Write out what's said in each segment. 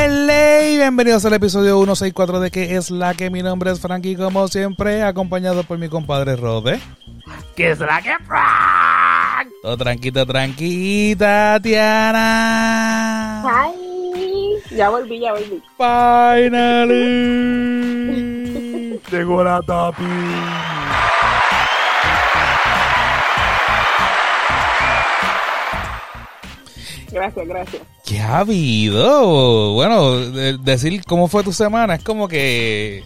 Hello y bienvenidos al episodio 164 de que es la que mi nombre es Frankie como siempre acompañado por mi compadre Rode. ¿Qué es la que Frank? Todo tranquilo, tranquita, Tatiana. Ay, ya volví, ya volví. Finally. Llegó la tapi. Gracias, gracias. ¿Qué ha habido? Bueno, de- decir cómo fue tu semana es como que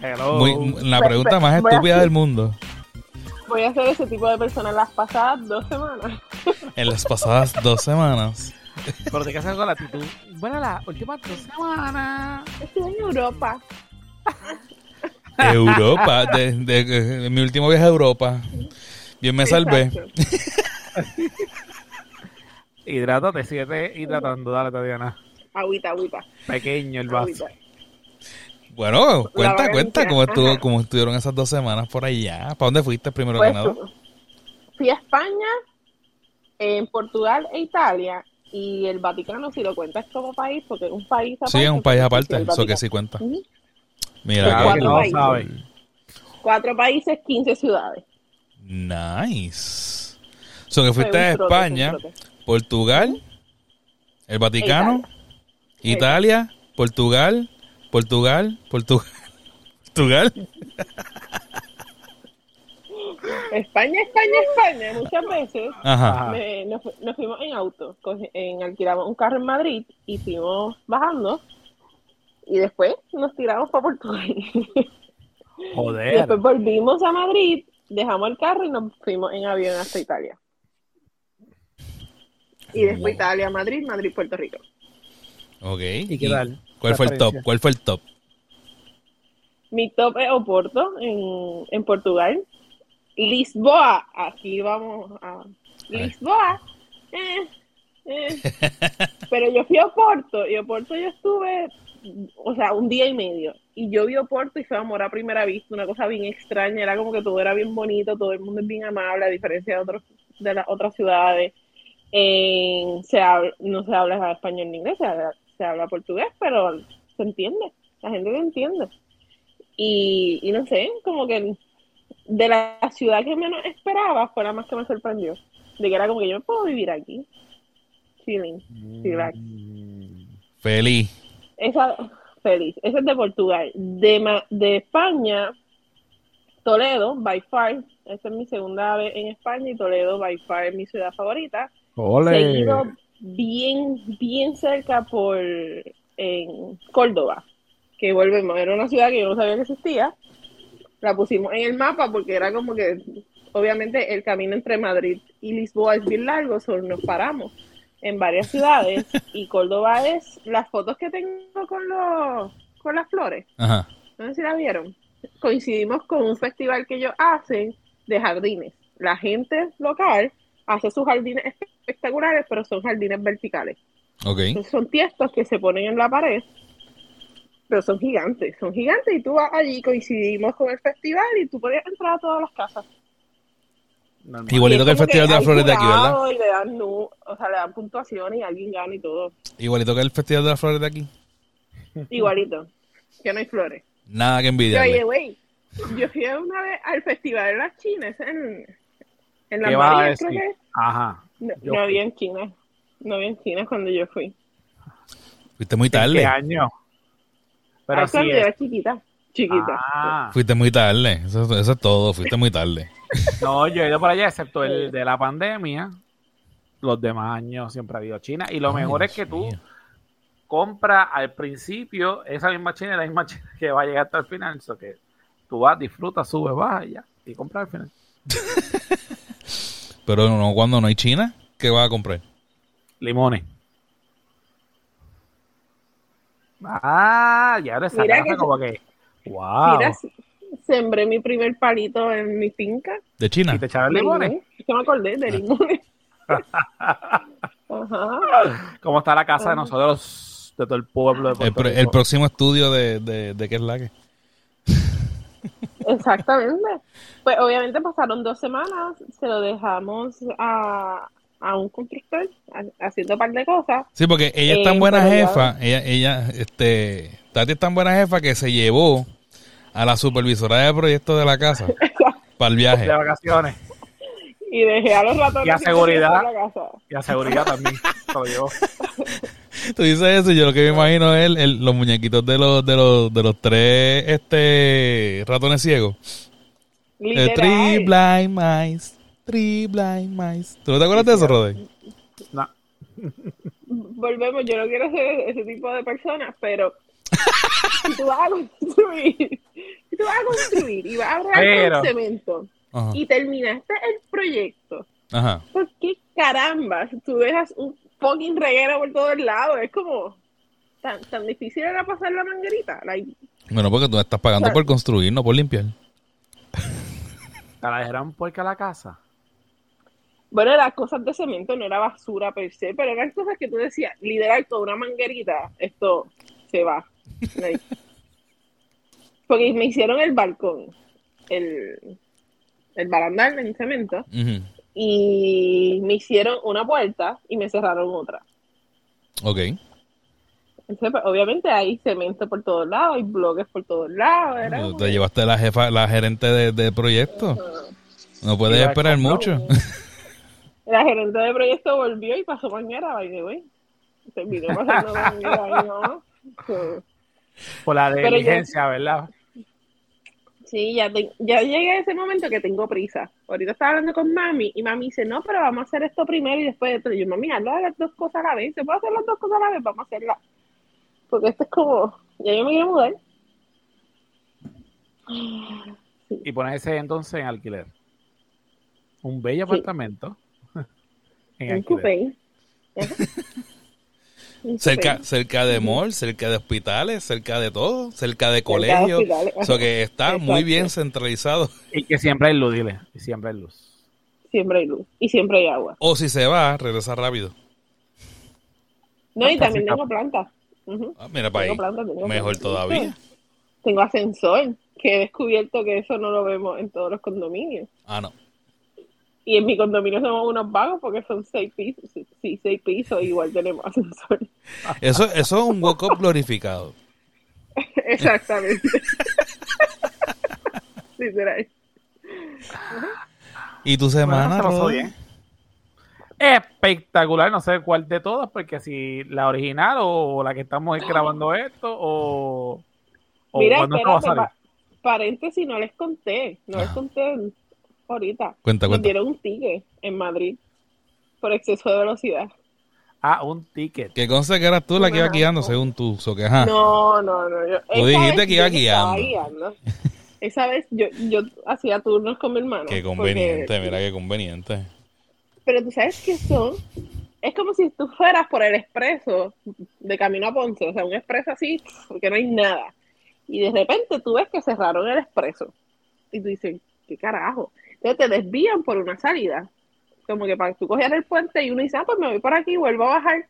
Hello. muy- la Pues, pregunta pues, más estúpida hacer- del mundo. Voy a ser ese tipo de persona en las pasadas dos semanas. En las pasadas dos semanas. Pero te casas con la actitud. Bueno, las últimas dos semanas. Estuve en Europa. Europa, de, de- de mi último viaje a Europa. Bien me salvé. Hidrátate, sigue hidratando. Dale, Tatiana. Agüita, agüita. Pequeño el vaso. agüita. Bueno, cuenta, cuenta cómo, estuvo, cómo estuvieron esas dos semanas por allá. ¿Para dónde fuiste primero Pues, que nada? fui a España, en Portugal e Italia. Y el Vaticano, si lo cuentas como país, porque es un país aparte. Sí, es un país aparte, eso que sí cuenta. Mira, Claro, cuatro países. saben. Cuatro países, 15 ciudades. Nice. So que fuiste a España, trote. Portugal, el Vaticano, Italia. Italia, Portugal, Portugal, Portugal, Portugal. España, España, España. Muchas veces Ajá. Ajá. me- nos, fu- nos fuimos en auto, en, alquilamos un carro en Madrid y fuimos bajando y después nos tiramos para Portugal. y Joder. después volvimos a Madrid, dejamos el carro y nos fuimos en avión hasta Italia. Y después Wow. Italia, Madrid, Madrid, Puerto Rico. Ok. ¿Y qué tal? ¿Cuál fue el top? ¿Cuál fue el top? Mi top es Oporto, en, en Portugal. Lisboa, aquí vamos a... Lisboa. eh, eh. Pero yo fui a Oporto, y Oporto yo estuve, o sea, un día y medio. Y yo vi Oporto y fue amor a primera vista, una cosa bien extraña, era como que todo era bien bonito, todo el mundo es bien amable, a diferencia de, otros, de las otras ciudades. En- se habla- no se habla español ni inglés, se habla, se habla portugués, pero se entiende, la gente lo entiende. Y, y no sé, como que de la ciudad que menos esperaba fue la más que me sorprendió. De que era como que yo puedo vivir aquí. Chilling, relax. Mm. Feliz. Esa, feliz. Esa es de Portugal. De, de España, Toledo, by far. Esta es mi segunda vez en España y Toledo, by far, es mi ciudad favorita. Ole. Seguido bien, bien cerca por en Córdoba, que volvemos, era una ciudad que yo no sabía que existía. La pusimos en el mapa porque era como que, obviamente, el camino entre Madrid y Lisboa es bien largo, solo nos paramos en varias ciudades y Córdoba es las fotos que tengo con los con las flores. Ajá. No sé si la vieron. Coincidimos con un festival que ellos hacen de jardines. La gente local hace sus jardines espectaculares, pero son jardines verticales. Ok. Entonces, son tiestos que se ponen en la pared, pero son gigantes. Son gigantes y tú vas allí, coincidimos con el festival y tú podías entrar a todas las casas. Normal. Igualito que el Festival de las Flores de aquí, ¿verdad? Y le dan, o sea, le dan puntuaciones y alguien gana y todo. Igualito que el Festival de las Flores de aquí. Igualito. Que no hay flores. Nada que Oye, güey, yo fui una vez al Festival de las Chinas en, en la ¿Qué vas a María, creo decir? que. Ajá. No, había en China. No había en China cuando yo fui. Fuiste muy ¿En qué tarde. año? Pero yo es. era chiquita. Chiquita. Ah. Fuiste muy tarde. Eso, eso es todo. Fuiste muy tarde. No, yo he ido por allá, excepto el de la pandemia. Los demás años siempre ha habido China. Y lo Ay, mejor es que tú mío. compras al principio esa misma China, la misma China que va a llegar hasta el final. Eso que tú vas, disfrutas, subes, bajas y ya. Y compras al final. Pero no, cuando no hay China, ¿qué vas a comprar? Limones. Ah, ya ahora esa Mira que- como que. Wow. Mira, sembré mi primer palito en mi finca. ¿De China? y te echaron limones. Yo me acordé Ah. de limones. Ajá. ¿Cómo está la casa de nosotros, de todo el pueblo de El, el próximo estudio de, de, de qué es la que. Exactamente. Pues obviamente pasaron dos semanas, se lo dejamos a, a un constructor ha- haciendo un par de cosas. Sí, porque ella es tan Eh, buena ya- jefa, ella, ella, este, Tati es tan buena jefa que se llevó a la supervisora de proyectos de la casa para el viaje. De vacaciones. Y dejé a los ratones. Y a seguridad. Y a seguridad también. Lo llevó. Tú dices eso y yo lo que me imagino es el- el- los muñequitos de los, de los, de los tres, este, ratones ciegos. Eh, three blind mice, three blind mice. ¿Tú no te acuerdas de eso, Rodey? No. Volvemos, yo no quiero ser ese tipo de persona, pero si tú vas a construir, si tú vas a construir y vas a bregar Pero- con cemento Ajá. y terminaste el proyecto, Ajá. ¿por qué caramba tú dejas un fucking reguero por todos lados? Es como tan, tan difícil era pasar la manguerita. Like, Bueno, porque tú estás pagando por construir, no por limpiar. ¿Te la dejaron puerca a la casa? Bueno, las cosas de cemento no era basura per se, pero eran cosas que tú decías, liderar toda una manguerita, esto se va. Like, porque me hicieron el balcón, el, el barandal en cemento. Y me hicieron una puerta y me cerraron otra. Ok. Entonces, pues, obviamente hay cemento por todos lados, hay bloques por todos lados. Como Te llevaste la jefa, la gerente de, de proyecto. No puedes Iba esperar mucho. La gerente de proyecto volvió y pasó mañana, by the way. Terminó pasando mañana no. So, Por la yo- diligencia, ¿verdad? Sí, ya, te- ya llegué a ese momento que tengo prisa. Ahorita estaba hablando con mami y mami dice, no, pero vamos a hacer esto primero y después esto. Y yo, mami, hazlo las dos cosas a la vez. ¿Se puede hacer las dos cosas a la vez? Vamos a hacerlas. Porque esto es como, ya yo me quiero mudar. Y ponerse entonces en alquiler. Un bello apartamento. en Un alquiler. coupé. Cerca, cerca de mall, cerca de hospitales, cerca de todo, cerca de colegios. O sea que está muy bien centralizado. Y que siempre hay luz, dile. Y siempre hay luz. Siempre hay luz y siempre hay agua. O si se va, regresa rápido. No, y también tengo planta. Ujú. Ah, mira para ahí. Tengo planta, tengo Mejor planta. todavía. Tengo ascensor, que he descubierto que eso no lo vemos en todos los condominios. Ah, no. Y en mi condominio somos unos vagos porque son seis pisos. Sí, sí, seis pisos, igual tenemos ascensor. Eso, eso es un walk-up glorificado. Exactamente. Literal. ¿Y tu Bueno, semana, se pasó Rodri? bien. Espectacular, no sé cuál de todas, porque si la original o la que estamos grabando esto o, o Mira, cuándo esto va a espérate, salir. pa- paréntesis, no les conté. No les conté ahorita. Cuenta, cuenta. dieron un ticket en Madrid por exceso de velocidad. Ah, un ticket. Que conste que eras tú la que iba guiando según tú. So que, ajá. No, no, no. Yo, esa dijiste que iba estaba guiando. Esa vez yo, yo hacía turnos con mi hermano. Qué porque- conveniente, mira qué conveniente. Pero tú sabes que son. Es como si tú fueras por el expreso de camino a Ponce, o sea, un expreso así, porque no hay nada. Y de repente tú ves que cerraron el expreso. Y tú dices, ¿qué carajo? Entonces te desvían por una salida. Como que para que tú cogieras el puente y uno dice, ah, pues me voy por aquí, vuelvo a bajar.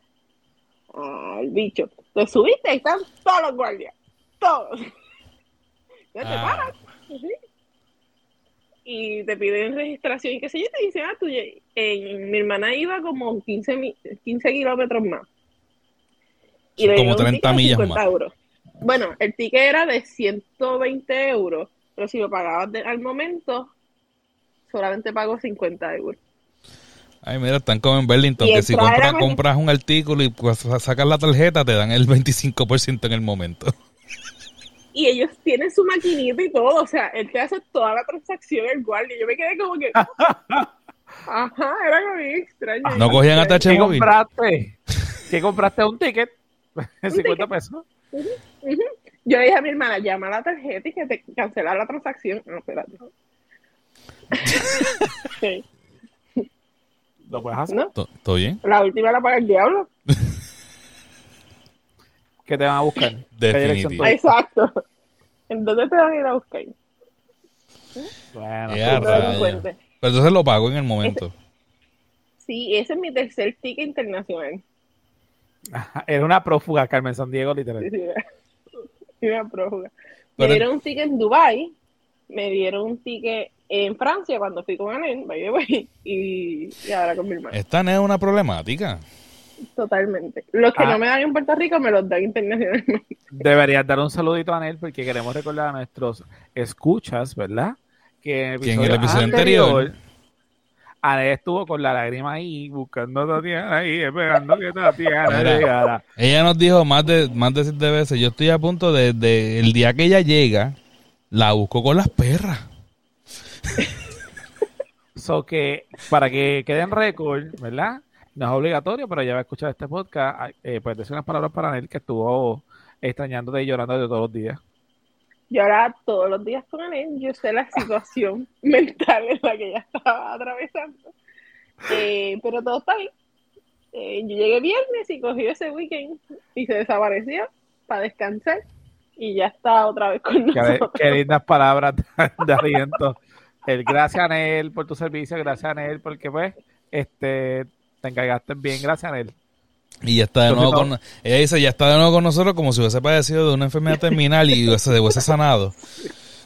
Ah, el bicho. Te subiste y están todos los guardias. Todos. Entonces te Ah, paras. Y te piden registración y qué sé yo, y te dicen, ah, tú, eh, mi hermana iba como 15, mi- 15 kilómetros más. Son le como dieron un 30 ticket de millas 50 más. euros. Bueno, el ticket era de 120 euros, pero si lo pagabas de- al momento, solamente pago 50 euros. Ay, mira, están como en Burlington, que si compras, compras un artículo y pues, sacas la tarjeta, te dan el 25% en el momento. Y ellos tienen su maquinita y todo, o sea, él te hace toda la transacción, el guardia. Yo me quedé como que... Ajá, era como bien extraño. No cogían atache ¿Qué compraste? ¿Qué compraste? Un ticket. 50 pesos. Ujú. Yo le dije a mi hermana, llama a la tarjeta y que te cancela la transacción. No, espérate. Sí, Lo puedes hacer. ¿no? ¿To- ¿Todo bien? La última la paga el diablo. ¿Qué te van a buscar? ¿Qué dirección Definitivo. Exacto. ¿En dónde te van a ir a buscar? Bueno, no. Pero entonces lo pago en el momento. Sí, ese es mi tercer ticket internacional. era una prófuga, Carmen San Diego, literal. Sí, sí, era- Una prófuga. Me dieron un ticket en Dubai, me dieron un ticket en Francia cuando fui con Anel, by the way, y, y ahora con mi hermano. Esta no es una problemática. Totalmente. Los que Ah. no me dan en Puerto Rico me los dan internacionalmente. Deberías dar un saludito a Anel porque queremos recordar a nuestros escuchas, ¿verdad? Que en Que en el episodio Anel estuvo con la lágrima ahí, buscando a Tatiana ahí, esperando que Tatiana Mira. llegara. Ella nos dijo más de más de siete veces, yo estoy a punto de, de- el día que ella llega, la busco con las perras. So que, para que quede en récord, ¿verdad? No es obligatorio, pero ya va a escuchar este podcast. Eh, pues decir unas palabras para Anel que estuvo extrañándote y llorando de todos los días. Ahora todos los días con Anel, yo sé la situación mental en la que ella estaba atravesando. Eh, pero todo está bien. Eh, yo llegué viernes y cogí ese weekend y se desapareció para descansar y ya está otra vez con nosotros. qué lindas palabras de aliento. El gracias Anel por tu servicio, gracias Anel porque pues este te encargaste bien, gracias Anel. Y ya está de nuevo con, ella dice, ya está de nuevo con nosotros como si hubiese padecido de una enfermedad terminal y hubiese, hubiese sanado.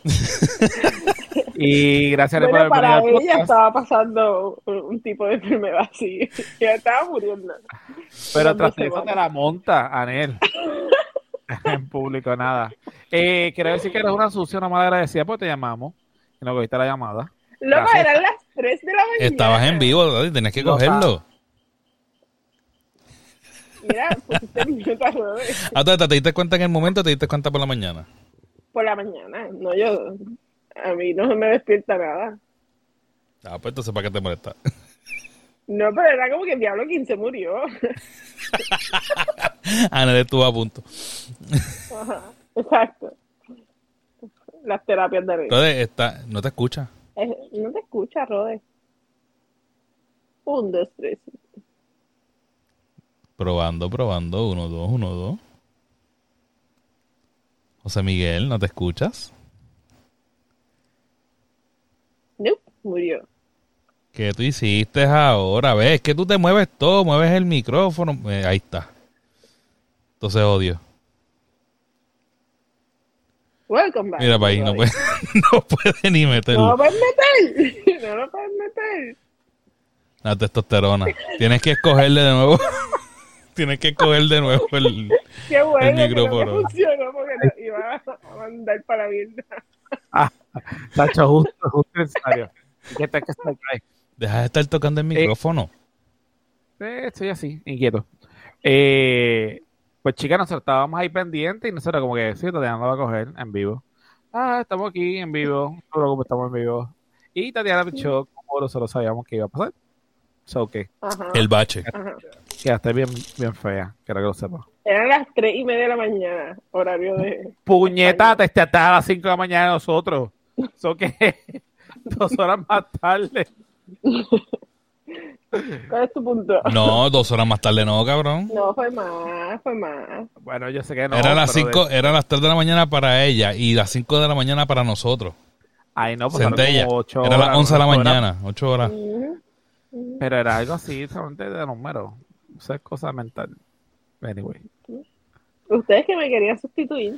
Y gracias Anel Bueno, por haber para ella podcast. estaba pasando un, tipo de enfermedad así. Ella estaba muriendo. Pero tras eso te la monta, Anel. en público, nada. Eh, quiero decir que eres una sucia, una mala agradecida porque te llamamos y no cogiste la llamada. Loco, eran las 3 de la mañana. Estabas en vivo, ¿verdad? Tenías que Lo cogerlo. Mira, pusiste el mute a Robert Ah, ¿te, te diste cuenta en el momento o te diste cuenta por la mañana? por la mañana. No, yo. A mí no me despierta nada. Ah, pues entonces, ¿para qué te molesta? No, pero era como que el Diablo 15 murió. Ana estuvo a punto. Ajá, exacto. Las terapias de risa. Entonces, está, no te escucha. No te escucha, Rode. Un, dos, tres. Probando, probando. Uno, dos, uno, dos. José Miguel, ¿no te escuchas? Nope, murió. ¿Qué tú hiciste ahora? ¿Ves? que tú te mueves todo, mueves el micrófono. Eh, ahí está. Entonces odio. Welcome back. Mira para ahí, no puede, no puede ni No lo meterlo. puedes meter. No lo puedes meter. La testosterona. Tienes que escogerle de nuevo. Tienes que escoger de nuevo el... Qué bueno. El que micrófono. No me funcionó porque no, iba a mandar para la mierda. Tacho, justo, justo necesario. ¿Qué tal que está? Deja de estar tocando el micrófono. Eh, estoy así, inquieto. Eh, pues chicas, nosotros estábamos ahí pendientes y nosotros como que sí, Tatiana lo va a coger en vivo. Ah, estamos aquí en vivo, no estamos en vivo. Y Tatiana pichó como nosotros sabíamos que iba a pasar. So que Ajá. El bache. ajá. quedaste bien, bien fea, quiero que lo sepas. Eran las tres y media de la mañana, horario de. Puñeta, te te- te- a las 5 de la mañana de nosotros. So que dos horas más tarde. ¿Cuál es tu punto? No, dos horas más tarde no, cabrón. No, fue más, fue más. Bueno, yo sé que no. era las pero de- cinco, era las 3 de la mañana para ella y las 5 de la mañana para nosotros. Ay, no, pues como ocho Era las horas, 11 de la ocho horas. mañana, 8 horas. Pero era algo así, solamente de número. Eso es cosa mental. Anyway. Ustedes que me querían sustituir.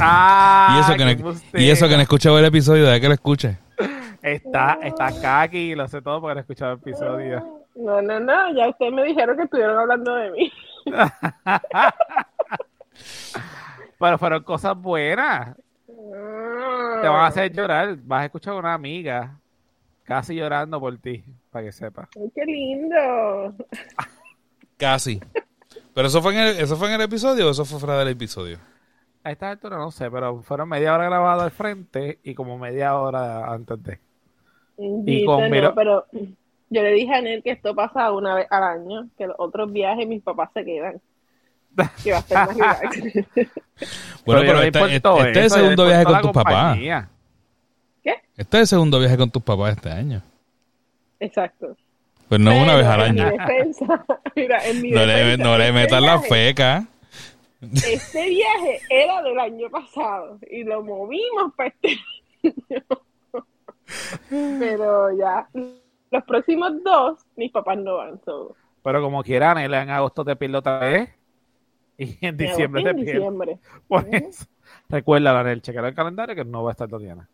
Ah, Y eso que no, y eso que no escuchaba el episodio, de que lo escuche. Está, está acá aquí, lo sé todo porque no he escuchado el episodio. No, no, no, ya ustedes me dijeron que estuvieron hablando de mí. Pero fueron cosas buenas. Te van a hacer llorar. Vas a escuchar a una amiga casi llorando por ti, para que sepas. Ay, qué lindo. Casi. Pero eso fue en el, eso fue en el episodio o eso fue fuera del episodio. A esta altura no sé, pero fueron media hora grabado al frente y como media hora antes de. Dito, con no, pero yo le dije a Nel que esto pasa una vez al año, que los otros viajes mis papás se quedan. Que va a ser más. Bueno, pero no este, este- este es el segundo viaje con tus papás. compañía. Este es el segundo viaje con tus papás este año. Exacto. Pues no una Pero vez al en mi año. defensa, mira, en mi No le, no le este metas la feca. Este viaje era del año pasado y lo movimos para este año. Pero ya, los próximos dos, mis papás no van. So, Pero como quieran, él en agosto te pierde otra vez. Y en diciembre te diciembre. Por eso. Recuerda, el chequear el calendario que no va a estar Tatiana.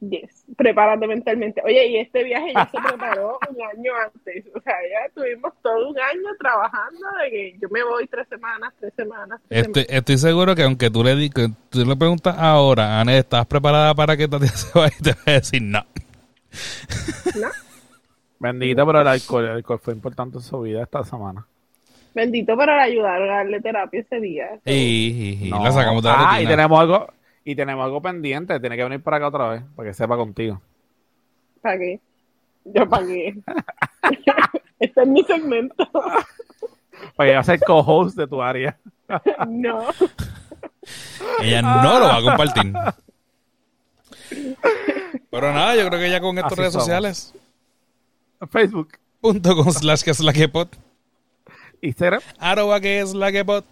Yes, prepárate mentalmente. Oye, y este viaje ya se preparó un año antes. O sea, ya tuvimos todo un año trabajando de que yo me voy tres semanas, tres semanas. Tres Estoy, estoy seguro que aunque tú le, que tú le preguntas ahora, Anne, ¿estás preparada para que Tatiana se vaya? Y te va a decir no. semanas, Bendito, pero el alcohol, el alcohol fue importante en su vida esta semana. ¿no? Bendito para ayudar a darle terapia ese día. Y, y- y No. la sacamos de la Ah, y tenemos algo, y tenemos algo pendiente, tiene que venir para acá otra vez, para que sepa contigo. ¿Para qué? Yo pagué. este es mi segmento. Para que va a ser co-host de tu área. no. Ella no lo va a compartir. Pero nada, yo creo que ya con estas redes somos. sociales, Facebook, punto con slash que es la que pod, Instagram. arroba que es la que pod.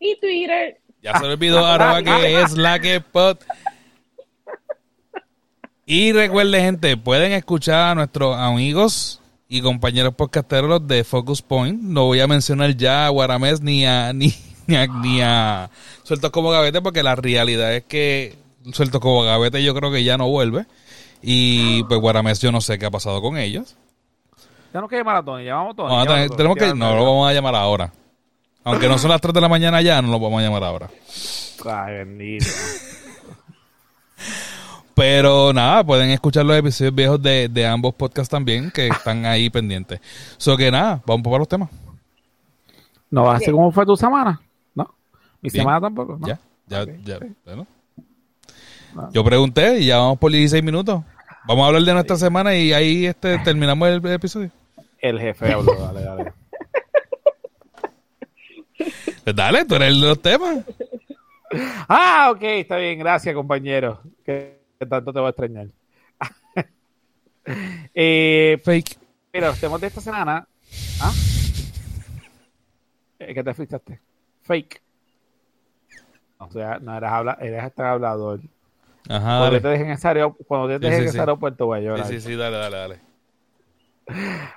Y Twitter. Ya se olvidó arroba que es la que pod. Y recuerden, gente, pueden escuchar a nuestros amigos y compañeros podcasteros de Focus Point. No voy a mencionar ya a Guaramés ni a, ni, ni a, ni a Sueltos como Gavete porque la realidad es que Sueltos como Gavete yo creo que ya no vuelve. Y pues Guaramés yo no sé qué ha pasado con ellos. Ya no que llamar a Tony, llamamos a Tony. A llámalo, tenemos que, no lo vamos a llamar ahora. Aunque no son las 3 de la mañana ya, no lo vamos a llamar ahora. Ay, bendito. Pero nada, pueden escuchar los episodios viejos de, de ambos podcasts también, que están ahí pendientes. So que nada, vamos para los temas. ¿No vas a cómo fue tu semana? ¿No? Mi Bien. semana tampoco, ¿no? Ya, ya, ya. bueno. Ah. Yo pregunté y ya vamos por 16 minutos. Vamos a hablar de nuestra semana y ahí este terminamos el episodio. El jefe habló, dale, dale. Pues dale, tú eres el de los temas. Ah, ok, está bien, gracias, compañero. Que, que tanto te voy a extrañar. eh, Fake. mira, los temas de esta semana. ¿Ah? Eh, ¿Qué te fijaste? Fake. O sea, no eras, habla, eras este hablador. Ajá, cuando dale. te dejen en ese aeropuerto, cuando te Sí, dejen sí, en ese sí. aeropuerto, voy a llorar. Sí, sí, sí, dale, dale, dale.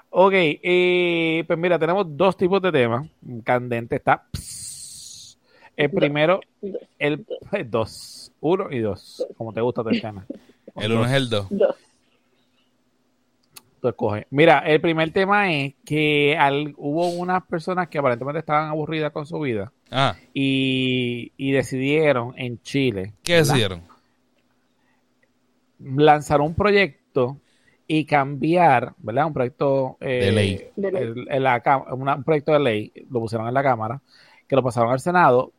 Ok, eh, pues mira, tenemos dos tipos de temas. Candente está. pss. El primero, Dos. el eh, dos. Uno y dos. Como te gusta, Tatiana. El uno es el dos. Dos. Tú escoges. Mira, el primer tema es que al- hubo unas personas que aparentemente estaban aburridas con su vida Ah, y, y decidieron en Chile ¿qué decidieron? lanzar un proyecto y cambiar, ¿verdad? Un proyecto eh, De ley. El- en la cam- una- un proyecto de ley, lo pusieron en la Cámara, que lo pasaron al Senado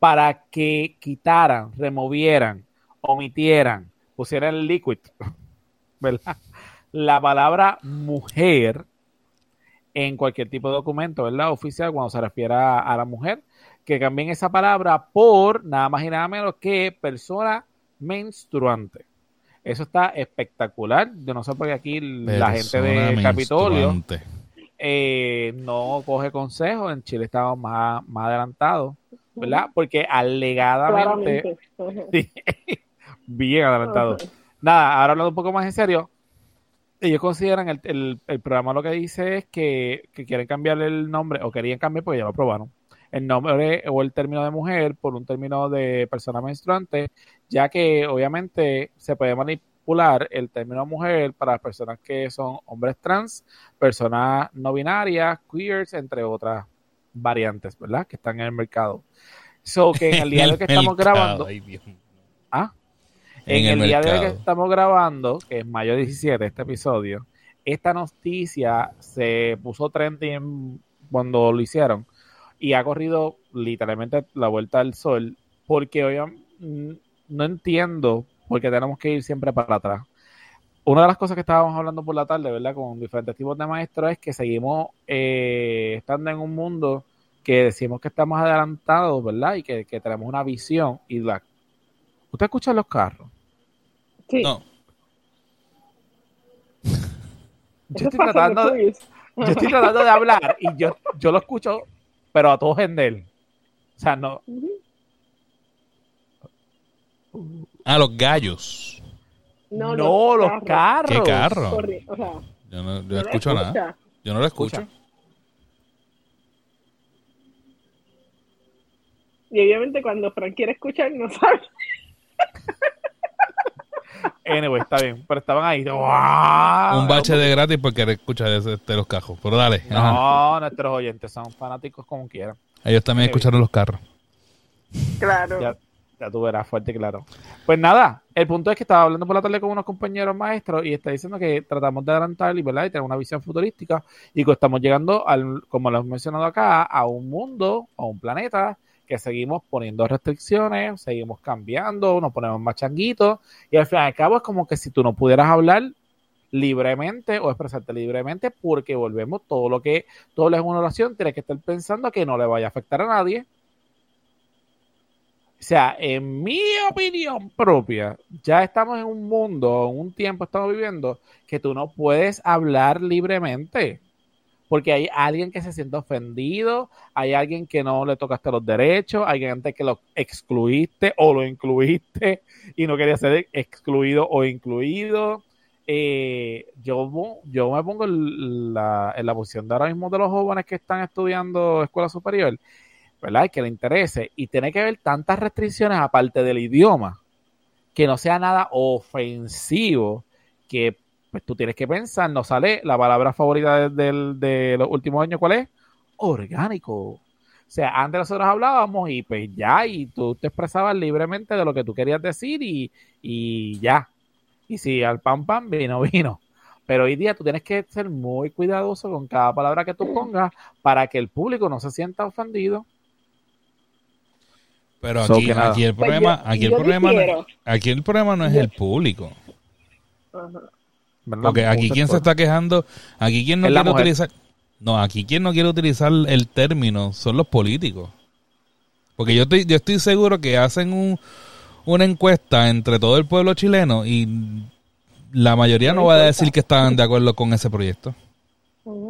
para que quitaran, removieran, omitieran, pusieran liquid, ¿verdad? La palabra mujer en cualquier tipo de documento, ¿verdad? Oficial, cuando se refiera a la mujer, que cambien esa palabra por nada más y nada menos que persona menstruante. Eso está espectacular. Yo no sé por qué aquí la gente de Capitolio eh, no coge consejo. En Chile estamos más, más adelantados, ¿verdad? Porque alegadamente, sí, bien adelantados. Ajá. Nada, ahora hablando un poco más en serio, ellos consideran el, el- el programa lo que dice es que, que quieren cambiarle el nombre, o querían cambiar porque ya lo aprobaron, el nombre o el término de mujer por un término de persona menstruante, ya que obviamente se puede manipular el término mujer para las personas que son hombres trans, personas no binarias, queers, entre otras variantes, ¿verdad? Que están en el mercado. So que en el día de hoy que estamos grabando. ¿ah? En En, el el, día de hoy que estamos grabando, que es mayo 17, este episodio, esta noticia se puso trending cuando lo hicieron y ha corrido literalmente la vuelta al sol porque hoy mm, no entiendo por qué tenemos que ir siempre para atrás. Una de las cosas que estábamos hablando por la tarde, ¿verdad? Con diferentes tipos de maestros es que seguimos eh, estando en un mundo que decimos que estamos adelantados, ¿verdad? Y que, que tenemos una visión y la... ¿Usted escucha los carros? Sí. No, Yo estoy, en tratando de, yo estoy tratando de hablar y yo, yo lo escucho, pero a todo gendel. O sea, no. Ah, los gallos. No, No, los carros. ¿Qué carro? Corri- O sea, Yo no, yo no escucho nada. Yo no lo escucho. Escucha. Y obviamente cuando Frank quiere escuchar, no sabe. Anyway, está bien. Pero estaban ahí. ¡Wow! Un bache de gratis por querer escuchar de, de los cajos. Pero dale. ajá. No, nuestros oyentes son fanáticos como quieran. Ellos también escucharon los carros. Claro. Ya, ya tú verás, fuerte y claro. Pues nada, el punto es que estaba hablando por la tarde con unos compañeros maestros y está diciendo que tratamos de adelantar y, ¿verdad? y tener una visión futurística y que estamos llegando, al, como lo hemos mencionado acá, a un mundo, a un planeta que seguimos poniendo restricciones, seguimos cambiando, nos ponemos más changuitos y al fin y al cabo es como que si tú no pudieras hablar libremente o expresarte libremente porque volvemos todo lo que tú hablas en una oración tienes que estar pensando que no le vaya a afectar a nadie o sea, en mi opinión propia, ya estamos en un mundo, en un tiempo estamos viviendo que tú no puedes hablar libremente. Porque hay alguien que se siente ofendido, hay alguien que no le tocaste los derechos, hay gente que lo excluiste o lo incluiste y no quería ser excluido o incluido. Eh, yo, yo me pongo la, en la posición de ahora mismo de los jóvenes que están estudiando escuela superior ¿verdad? Que le interese y tiene que ver tantas restricciones aparte del idioma que no sea nada ofensivo que pues tú tienes que pensar, no sale la palabra favorita de, del- de los últimos años, ¿cuál es? Orgánico. O sea, antes nosotros hablábamos y pues ya, y tú te expresabas libremente de lo que tú querías decir y, y ya. Y si al pan pan vino, vino. Pero hoy día tú tienes que ser muy cuidadoso con cada palabra que tú pongas para que el público no se sienta ofendido. Pero So aquí, aquí el Pues problema, yo- aquí el problema, no, aquí el problema no es el público. Porque aquí quien se está quejando, aquí quien no quiere utilizar, no, aquí quien no quiere utilizar el término son los políticos. Porque yo estoy, yo estoy seguro que hacen un, una encuesta entre todo el pueblo chileno y la mayoría no va a decir que estaban de acuerdo con ese proyecto.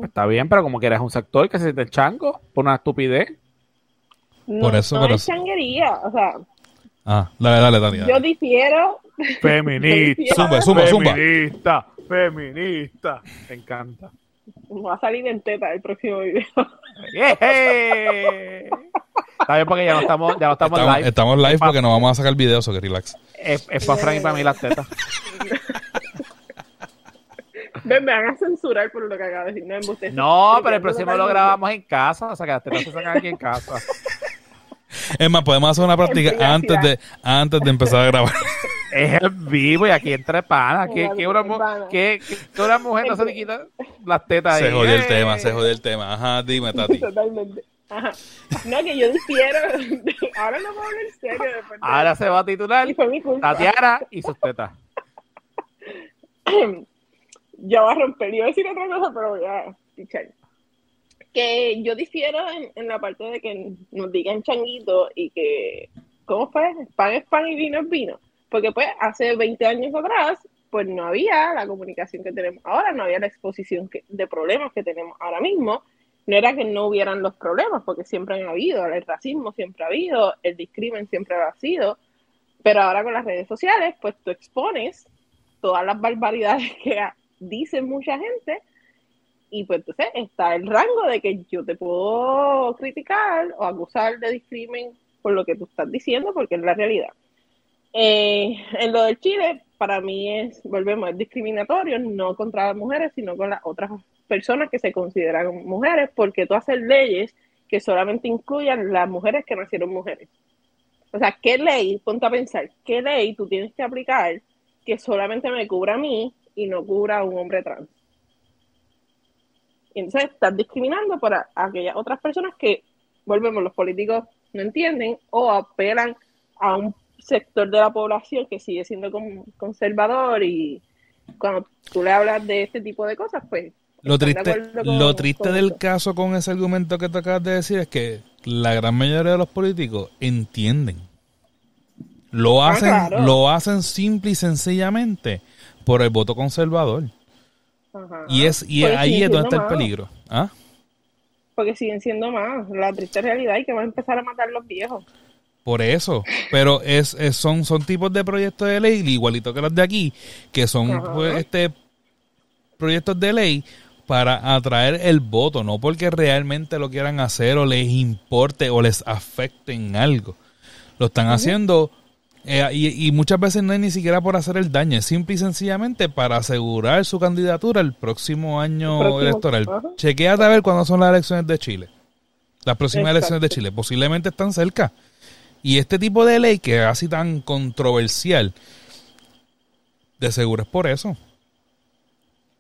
Está bien, pero como que eres un sector que se te chango por una estupidez. No, Por eso, no pero- es changuería. O sea, Ah, dale, dale, dale. yo difiero. Feminista. Zumba, zumba, zumba. Feminista. Feminista. Me encanta. Va a salir en teta el próximo video. ¡Eje! Está bien porque ya no estamos, ya no estamos, Estamos, live. estamos live Es porque nos vamos a sacar videos, so que relax. Es, es para Frank y para mí las tetas. Ven, me van a censurar por lo que acabo de decir. No, embuste. No, pero el próximo lo grabamos en casa. O sea, que las tetas se sacan aquí en casa. Es más, podemos hacer una práctica antes de, antes de empezar a grabar. Es el vivo y aquí entre panas. Claro, que una, en que, que una mujer no se le quita las tetas ahí. Se jodió el ¡Eh! tema, se jodió el tema. Ajá, dime, Tati. Totalmente. Ajá. No, que yo difiero. Ahora no puedo hablar en serio. después de- Ahora se va a titular Y fue mi culpa. Tatiana y sus tetas. ya va a romper. Iba a decir otra cosa, pero voy a pichar. Que yo difiero en, la parte de que nos digan changuito y que, ¿cómo fue? Pan es pan y vino es vino. Porque pues hace 20 años atrás, pues no había la comunicación que tenemos ahora, no había la exposición de problemas que tenemos ahora mismo. No era que no hubieran los problemas, porque siempre han habido, el racismo siempre ha habido, el discrimen siempre ha sido, pero ahora con las redes sociales, pues tú expones todas las barbaridades que dicen mucha gente y pues entonces está el rango de que yo te puedo criticar o acusar de discrimen por lo que tú estás diciendo porque es la realidad. Eh, en lo del Chile, para mí es, volvemos, es discriminatorio, no contra las mujeres, sino con las otras personas que se consideran mujeres, porque tú haces leyes que solamente incluyan las mujeres que nacieron mujeres. O sea, ¿qué ley, ponte a pensar, qué ley tú tienes que aplicar que solamente me cubra a mí y no cubra a un hombre trans? Y entonces estás discriminando para aquellas otras personas que, volvemos, los políticos no entienden o apelan a un sector de la población que sigue siendo con- conservador y cuando tú le hablas de este tipo de cosas, pues... Lo triste, con- lo triste del eso. caso con ese argumento que te acabas de decir es que la gran mayoría de los políticos entienden. Lo Ah, hacen, claro. lo hacen simple y sencillamente por el voto conservador. Ajá. Y es y Porque ahí es donde está el peligro. ¿Ah? Porque siguen siendo más. La triste realidad y que van a empezar a matar los viejos. Por eso, pero es, es- son, son tipos de proyectos de ley, igualito que los de aquí, que son pues, este proyectos de ley para atraer el voto, no porque realmente lo quieran hacer o les importe o les afecte en algo. Lo están haciendo Eh, y, y muchas veces no es ni siquiera por hacer el daño, es simple y sencillamente para asegurar su candidatura el próximo año El próximo, electoral. ajá. Chequéate a ver cuándo son las elecciones de Chile. Las próximas Exacto. elecciones de Chile posiblemente están cerca. Y este tipo de ley que es así tan controversial, de seguro es por eso.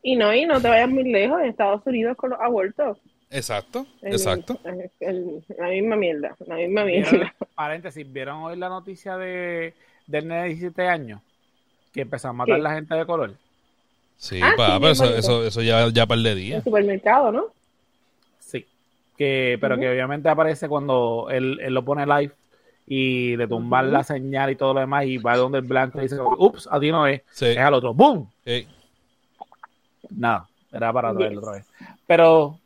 Y no, y no te vayas muy lejos en Estados Unidos con los abortos. Exacto, El- exacto. el- el- la misma mierda, la misma ¿Vieron, mierda. paréntesis, ¿vieron hoy la noticia de, del nene de 17 años? Que empezó a matar ¿Qué? la gente de color. Sí, Ah, pa, sí, pero eso, bien bonito. eso, eso ya, ya par de En días. el supermercado, ¿no? Sí. Que, pero que obviamente aparece cuando él, él lo pone live y le tumban Ujú. la señal y todo lo demás y va donde el blanco y dice, ups, a ti no es, Sí. es al otro. ¡Boom! Eh, Nada, era para Yes. traerlo otra vez. Pero,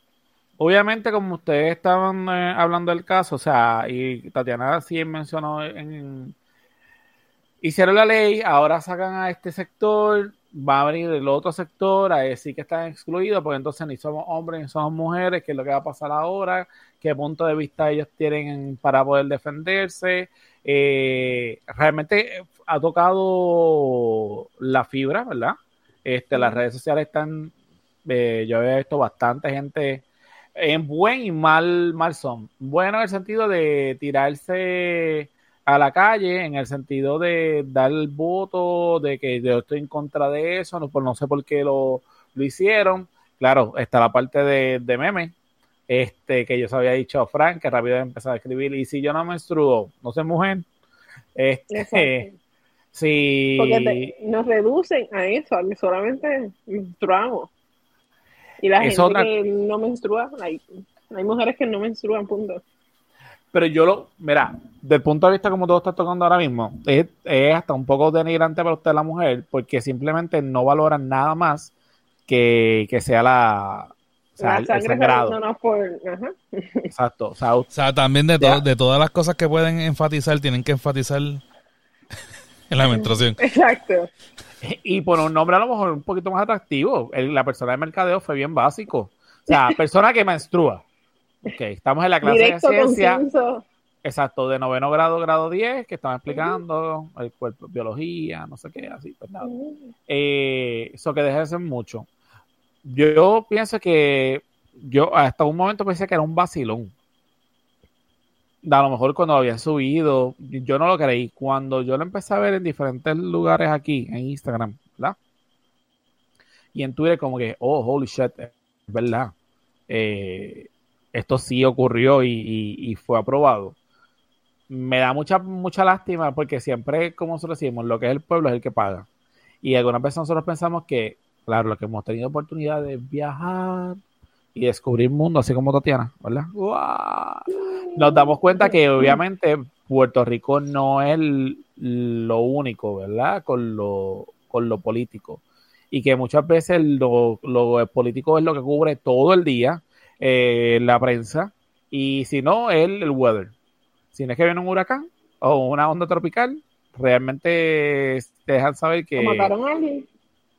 obviamente, como ustedes estaban eh, hablando del caso, o sea, y Tatiana sí mencionó en... Hicieron la ley, ahora sacan a este sector, va a venir el otro sector a decir que están excluidos, porque entonces ni somos hombres ni somos mujeres, qué es lo que va a pasar ahora, qué punto de vista ellos tienen para poder defenderse. Eh, realmente eh, ha tocado la fibra, ¿verdad? Este, las redes sociales están, eh, yo he visto bastante gente en buen y mal, mal son. Bueno en el sentido de tirarse a la calle, en el sentido de dar el voto, de que yo estoy en contra de eso, no, pues no sé por qué lo, lo hicieron. Claro, está la parte de, de meme, este, que yo se había dicho a Frank, que rápido empezó a escribir, y si yo no menstruo, no soy mujer, este, si... Porque te- nos reducen a eso, a que solamente menstruamos. Y la Es gente otra- que no menstrua, hay, hay mujeres que no menstruan, punto. Pero yo lo, mira, del punto de vista como tú estás tocando ahora mismo, es, es hasta un poco denigrante para usted la mujer, porque simplemente no valoran nada más que, que sea la, o sea, la el, el sangre sangrado. no, no, por, ajá. Exacto. O sea, O sea, también de, to- Ya. de todas las cosas que pueden enfatizar, tienen que enfatizar en la menstruación. Exacto. y por un nombre a lo mejor un poquito más atractivo. El- la persona de mercadeo fue bien básico. O sea, persona que menstrua. Ok, estamos en la clase Directo, de ciencia. Exacto, de noveno grado, grado 10, que estaban explicando el cuerpo, biología, no sé qué, así, pues nada. Eh, eso que deja de ser mucho. Yo pienso que yo hasta un momento pensé que era un vacilón. A lo mejor cuando lo habían subido, yo no lo creí. Cuando yo lo empecé a ver en diferentes lugares aquí, en Instagram, ¿verdad? Y en Twitter como que, oh, holy shit, es verdad. Eh, esto sí ocurrió y, y- y fue aprobado. Me da mucha, mucha lástima porque siempre, como nosotros decimos, lo que es el pueblo es el que paga. Y algunas veces nosotros pensamos que, claro, lo que hemos tenido oportunidad de viajar y descubrir mundo, así como Tatiana, ¿verdad? Nos damos cuenta que obviamente Puerto Rico no es lo único, ¿verdad? Con lo, con lo político. Y que muchas veces lo, lo político es lo que cubre todo el día, eh, la prensa, y si no, el, el weather. Si no es que viene un huracán o una onda tropical, realmente te dejan saber que mataron a alguien.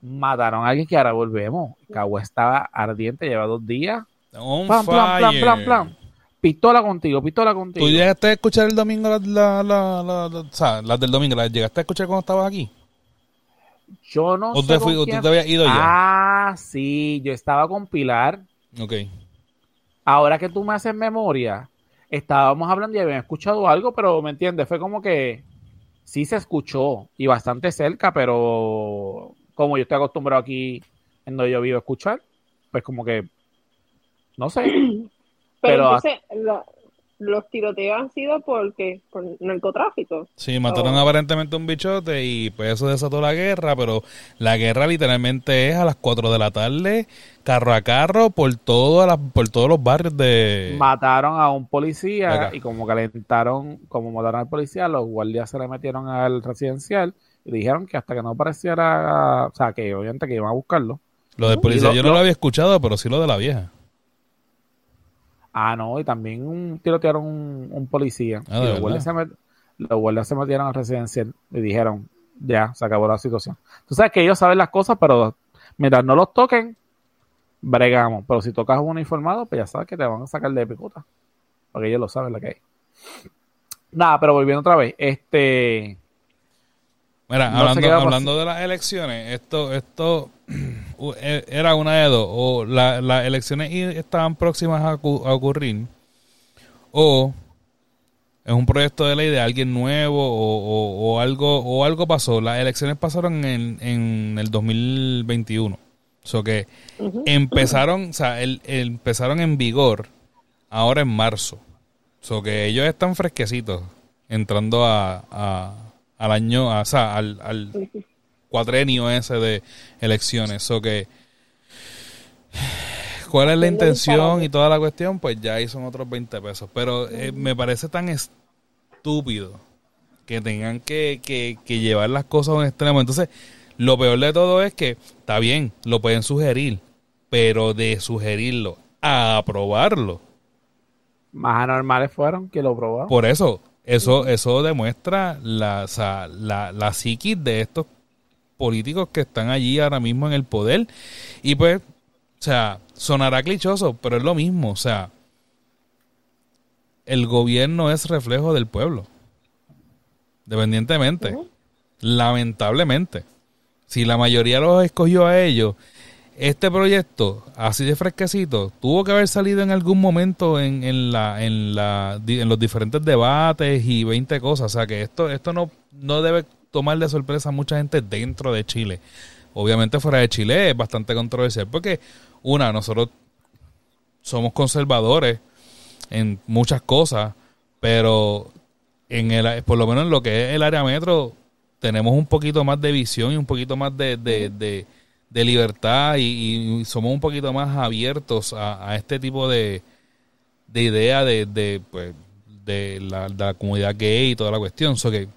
Mataron a alguien que ahora volvemos. Cagua estaba ardiente, lleva dos días. On Plan, plan, plan, plan, plan. Pistola contigo, pistola contigo. ¿Tú llegaste a escuchar el domingo las la, la, la- las del domingo? ¿Las llegaste a escuchar cuando estabas aquí? Yo no ¿O sé te, fui- o tú te habías ido ya? Ah, sí, yo estaba con Pilar. Ok. Ahora que tú me haces memoria, estábamos hablando y habían escuchado algo, pero me entiendes, fue como que sí se escuchó y bastante cerca, pero como yo estoy acostumbrado aquí en donde yo vivo a escuchar, pues como que no sé. Pero, Pero- entonces, lo- los tiroteos han sido porque por narcotráfico. Sí, mataron Oh. aparentemente un bichote y pues eso desató la guerra, pero la guerra literalmente es a las 4 de la tarde, carro a carro, por, todas las, por todos los barrios de... Mataron a un policía Acá. y como calentaron, como mataron al policía, los guardias se le metieron al residencial y dijeron que hasta que no apareciera, o sea, que obviamente que iban a buscarlo. Lo de policía lo- yo no lo- lo había escuchado, pero sí lo de la vieja. Ah, no, y también un, tirotearon un, un policía. Ah, y ¿de los, guardias se met- los guardias se metieron al residencial y dijeron, ya, se acabó la situación. Tú sabes que ellos saben las cosas, pero mientras no los toquen, bregamos. Pero si tocas un uniformado, pues ya sabes que te van a sacar de picota. Porque ellos lo saben lo que hay. Nada, pero volviendo otra vez, este... Mira, No hablando, hablando de las elecciones, esto, esto e- era una de dos. O la- las elecciones estaban próximas a, a ocurrir, o es un proyecto de ley de alguien nuevo, o, o- o algo o algo pasó. Las elecciones pasaron en, en el 2021. O sea que empezaron, o sea, el- el- empezaron en vigor ahora en marzo. O sea que ellos están fresquecitos entrando a, a- al año, a- o sea, al, al cuatrenio ese de elecciones. O que cuál es la intención y toda la cuestión, pues ya ahí son otros 20 pesos. Pero eh, me parece tan estúpido que tengan que, que, que llevar las cosas a un extremo. Entonces, lo peor de todo es que está bien, lo pueden sugerir, pero de sugerirlo a aprobarlo. Más anormales fueron que lo probaron. Por eso, eso, eso demuestra la, o sea, la, la psiquis de estos políticos que están allí ahora mismo en el poder. Y pues, o sea, sonará clichoso, pero es lo mismo. O sea, el gobierno es reflejo del pueblo. Dependientemente. Lamentablemente. Si la mayoría los escogió a ellos, este proyecto, así de fresquecito, tuvo que haber salido en algún momento en, en, la, en, la, en los diferentes debates y 20 cosas. O sea que esto, esto no, no debe tomar de sorpresa a mucha gente dentro de Chile. Obviamente fuera de Chile es bastante controversial porque, una, nosotros somos conservadores en muchas cosas, pero en el, por lo menos en lo que es el área metro tenemos un poquito más de visión y un poquito más de, de, de- de libertad y, y somos un poquito más abiertos a, a este tipo de, de idea de, de, pues, de, la, de la comunidad gay y toda la cuestión. So que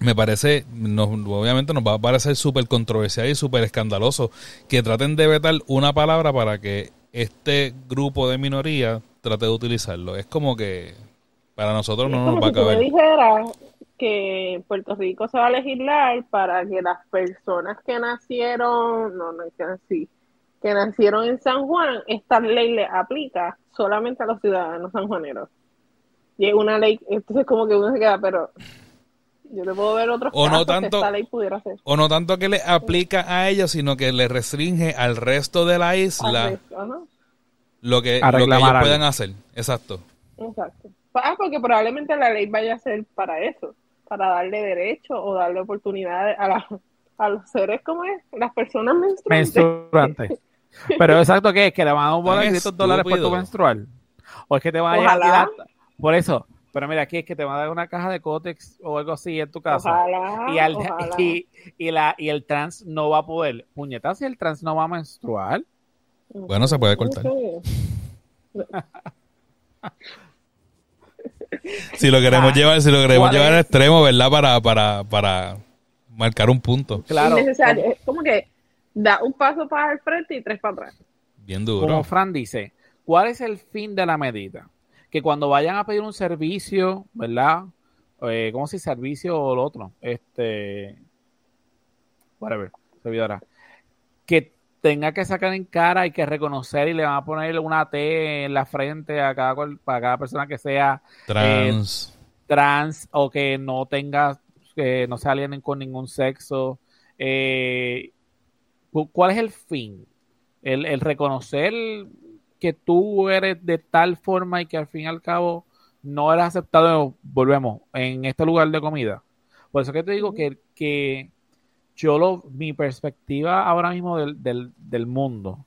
me parece, nos- obviamente nos va a parecer súper controversial y súper escandaloso que traten de vetar una palabra para que este grupo de minoría trate de utilizarlo. Es como que para nosotros no nos va a si caber. Que Puerto Rico se va a legislar para que las personas que nacieron, no, no que nací, que nacieron en San Juan, esta ley le aplica solamente a los ciudadanos sanjuaneros. Y es una ley, entonces como que uno se queda, pero yo te puedo ver otros O no casos tanto- que esta ley pudiera ser. O no tanto que le aplica a ellos, sino que le restringe al resto de la isla resto, lo que, lo que ellos puedan hacer. Exacto. Exacto. Ah, porque probablemente la ley vaya a ser para eso, para darle derecho o darle oportunidades a, la- a los seres como es, las personas menstruantes. menstruantes. Pero exacto que es que le van a dar Tan 500 dólares por tu menstrual. O es que te van a llegar Por eso. Pero mira, aquí es que te van a dar una caja de cótex o algo así en tu casa. Ojalá, y, al- ojalá. y, y la, y el trans no va a poder. Puñetas, si el trans no va a menstruar. Bueno, se puede cortar. Sí. Si lo queremos Ah, llevar, si lo queremos ¿cuál llevar al es? extremo, ¿verdad? Para, para, para marcar un punto. Claro. Innecesario. Es como que da un paso para el frente y tres para atrás. Bien Como duro. Fran dice, ¿cuál es el fin de la medida? Que cuando vayan a pedir un servicio, ¿verdad? Eh, ¿Cómo dice servicio o lo otro? Este. Whatever, servidora. Tenga que sacar en cara y que reconocer y le van a poner una T en la frente a cada, cual- para cada persona que sea Trans. trans o que no tenga, que no se alienen con ningún sexo. Eh, cu- ¿Cuál es el fin? El, el reconocer que tú eres de tal forma y que al fin y al cabo no eres aceptado, volvemos, en este lugar de comida. Por eso que te digo que, que yo lo, mi perspectiva ahora mismo del, del, del mundo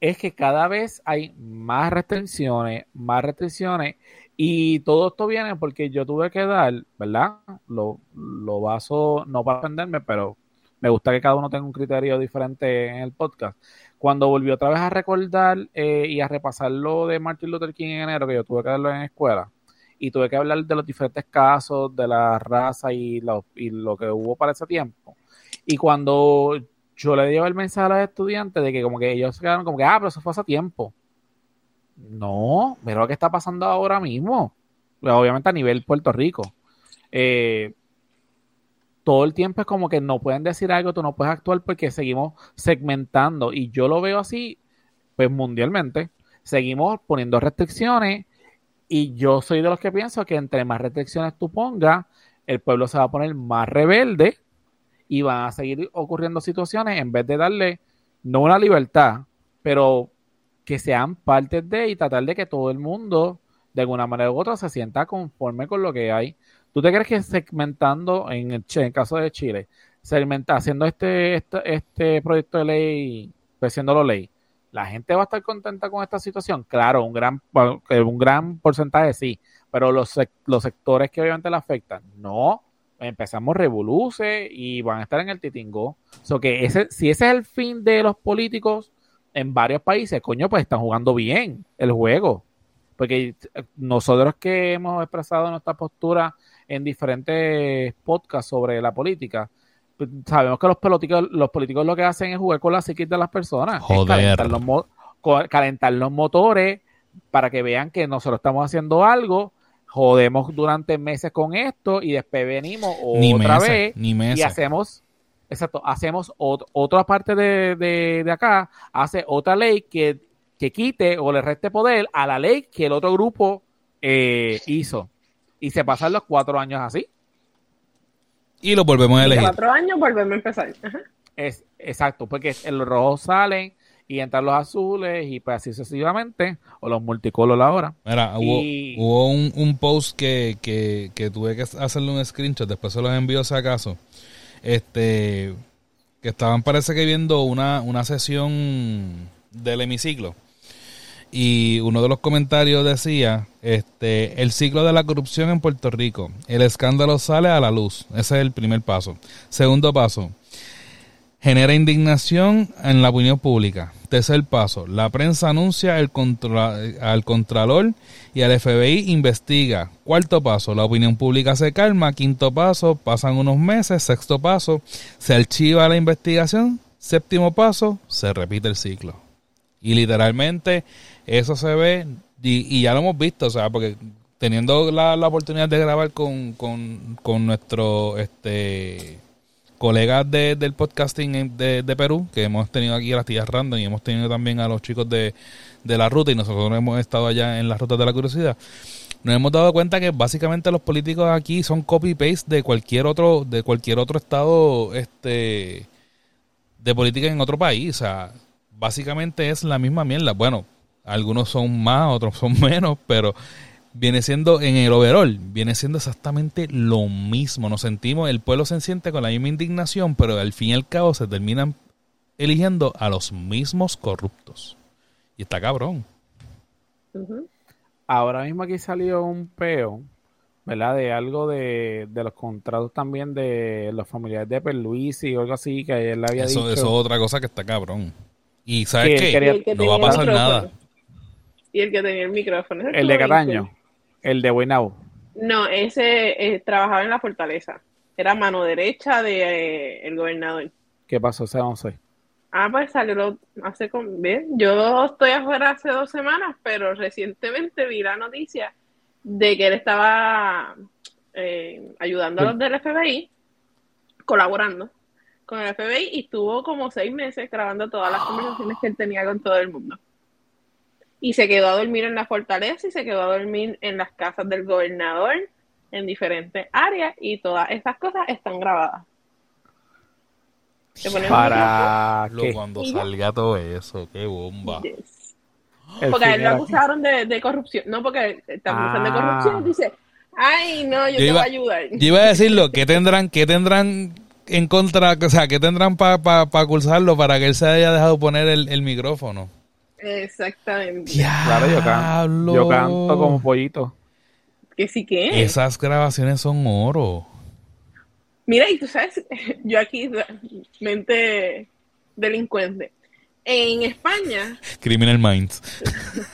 es que cada vez hay más restricciones, más restricciones, y todo esto viene porque yo tuve que dar, ¿verdad? Lo, lo baso, no para ofenderme, pero me gusta que cada uno tenga un criterio diferente en el podcast. Cuando volví otra vez a recordar eh, y a repasar lo de Martin Luther King en enero, que yo tuve que darlo en escuela, y tuve que hablar de los diferentes casos, de la raza y lo, y lo que hubo para ese tiempo. Y cuando yo le llevo el mensaje a los estudiantes de que como que ellos se quedaron como que, ah, pero eso fue hace tiempo. No, mira lo que está pasando ahora mismo. Obviamente a nivel Puerto Rico. Eh, todo el tiempo es como que no pueden decir algo, tú no puedes actuar porque seguimos segmentando. Y yo lo veo así, pues mundialmente. Seguimos poniendo restricciones y yo soy de los que pienso que entre más restricciones tú pongas, el pueblo se va a poner más rebelde y van a seguir ocurriendo situaciones en vez de darle no una libertad, pero que sean parte de y tratar de que todo el mundo de alguna manera u otra se sienta conforme con lo que hay. ¿Tú te crees que segmentando, en el, en el caso de Chile, segmenta, haciendo este, este, este proyecto de ley, pues haciéndolo ley, la gente va a estar contenta con esta situación? Claro, un gran, un gran porcentaje sí, pero los, los sectores que obviamente le afectan, no. Empezamos revoluce y van a estar en el titingo. So que ese, si ese es el fin de los políticos en varios países, coño, pues están jugando bien el juego. Porque nosotros que hemos expresado nuestra postura en diferentes podcasts sobre la política, sabemos que los políticos, los políticos lo que hacen es jugar con la psiquis de las personas. Calentar los, calentar los motores para que vean que nosotros estamos haciendo algo, jodemos durante meses con esto y después venimos otra vez y hacemos, exacto, hacemos otra parte de, de, acá, hace otra ley que, que, quite o le reste poder a la ley que el otro grupo eh, hizo. Y se pasan los cuatro años así y lo volvemos a elegir. cuatro años volvemos a empezar. Es, exacto, porque los rojos salen y entran los azules y pues así sucesivamente, o los multicolor ahora. Mira, hubo, un, post que, que, tuve que hacerle un screenshot, después se los envío si acaso, este, que estaban parece que viendo una, una sesión del hemiciclo y uno de los comentarios decía, este, el ciclo de la corrupción en Puerto Rico, el escándalo sale a la luz, ese es el primer paso. Segundo paso, genera indignación en la opinión pública. Tercer paso, la prensa anuncia al Contralor y al FBI investiga. Cuarto paso, la opinión pública se calma. Quinto paso, pasan unos meses. Sexto paso, se archiva la investigación. Séptimo paso, se repite el ciclo. Y literalmente eso se ve y, ya lo hemos visto, o sea, porque teniendo la, oportunidad de grabar con, con, nuestro este colegas de, del podcasting de, de, Perú, que hemos tenido aquí a las tías random y hemos tenido también a los chicos de, de la ruta y nosotros hemos estado allá en las rutas de la curiosidad nos hemos dado cuenta que básicamente los políticos aquí son copy paste de cualquier otro de cualquier otro estado este de política en otro país o sea básicamente es la misma mierda. Bueno algunos son más, otros son menos, pero viene siendo en el overall, viene siendo exactamente lo mismo. Nos sentimos, el pueblo se siente con la misma indignación, pero al fin y al cabo se terminan eligiendo a los mismos corruptos. Y está cabrón. Ahora mismo aquí salió un peo, ¿verdad? De algo de, los contratos también de los familiares de Perluisi o algo así que él había eso, dicho. Eso es otra cosa que está cabrón. Y ¿sabes qué? no va a pasar nada. Y el que tenía el micrófono. El, de Cataño. El de Buenau. No, ese eh, trabajaba en la fortaleza. Era mano derecha del de, eh, gobernador. ¿Qué pasó ese 11? Ah, pues salió hace con... Bien, yo estoy afuera hace dos semanas, pero recientemente vi la noticia de que él estaba eh, ayudando a los del FBI, colaborando con el FBI y estuvo como seis meses grabando todas las conversaciones que él tenía con todo el mundo y se quedó a dormir en la fortaleza y se quedó a dormir en las casas del gobernador en diferentes áreas y todas esas cosas están grabadas. Para que cuando salga todo eso, qué bomba. Porque a él lo acusaron de, corrupción, no porque está acusando de ah. corrupción, dice, ay no, yo, te voy a ayudar. Yo iba a decirlo, ¿qué tendrán, qué tendrán en contra, o sea, qué tendrán para pa, acusarlo para que él se haya dejado poner el, el micrófono? Exactamente. Claro, yo canto, yo canto como pollito. Que sí que. Esas grabaciones son oro. Mira, y tú sabes, yo aquí, mente delincuente. En España. Criminal Minds.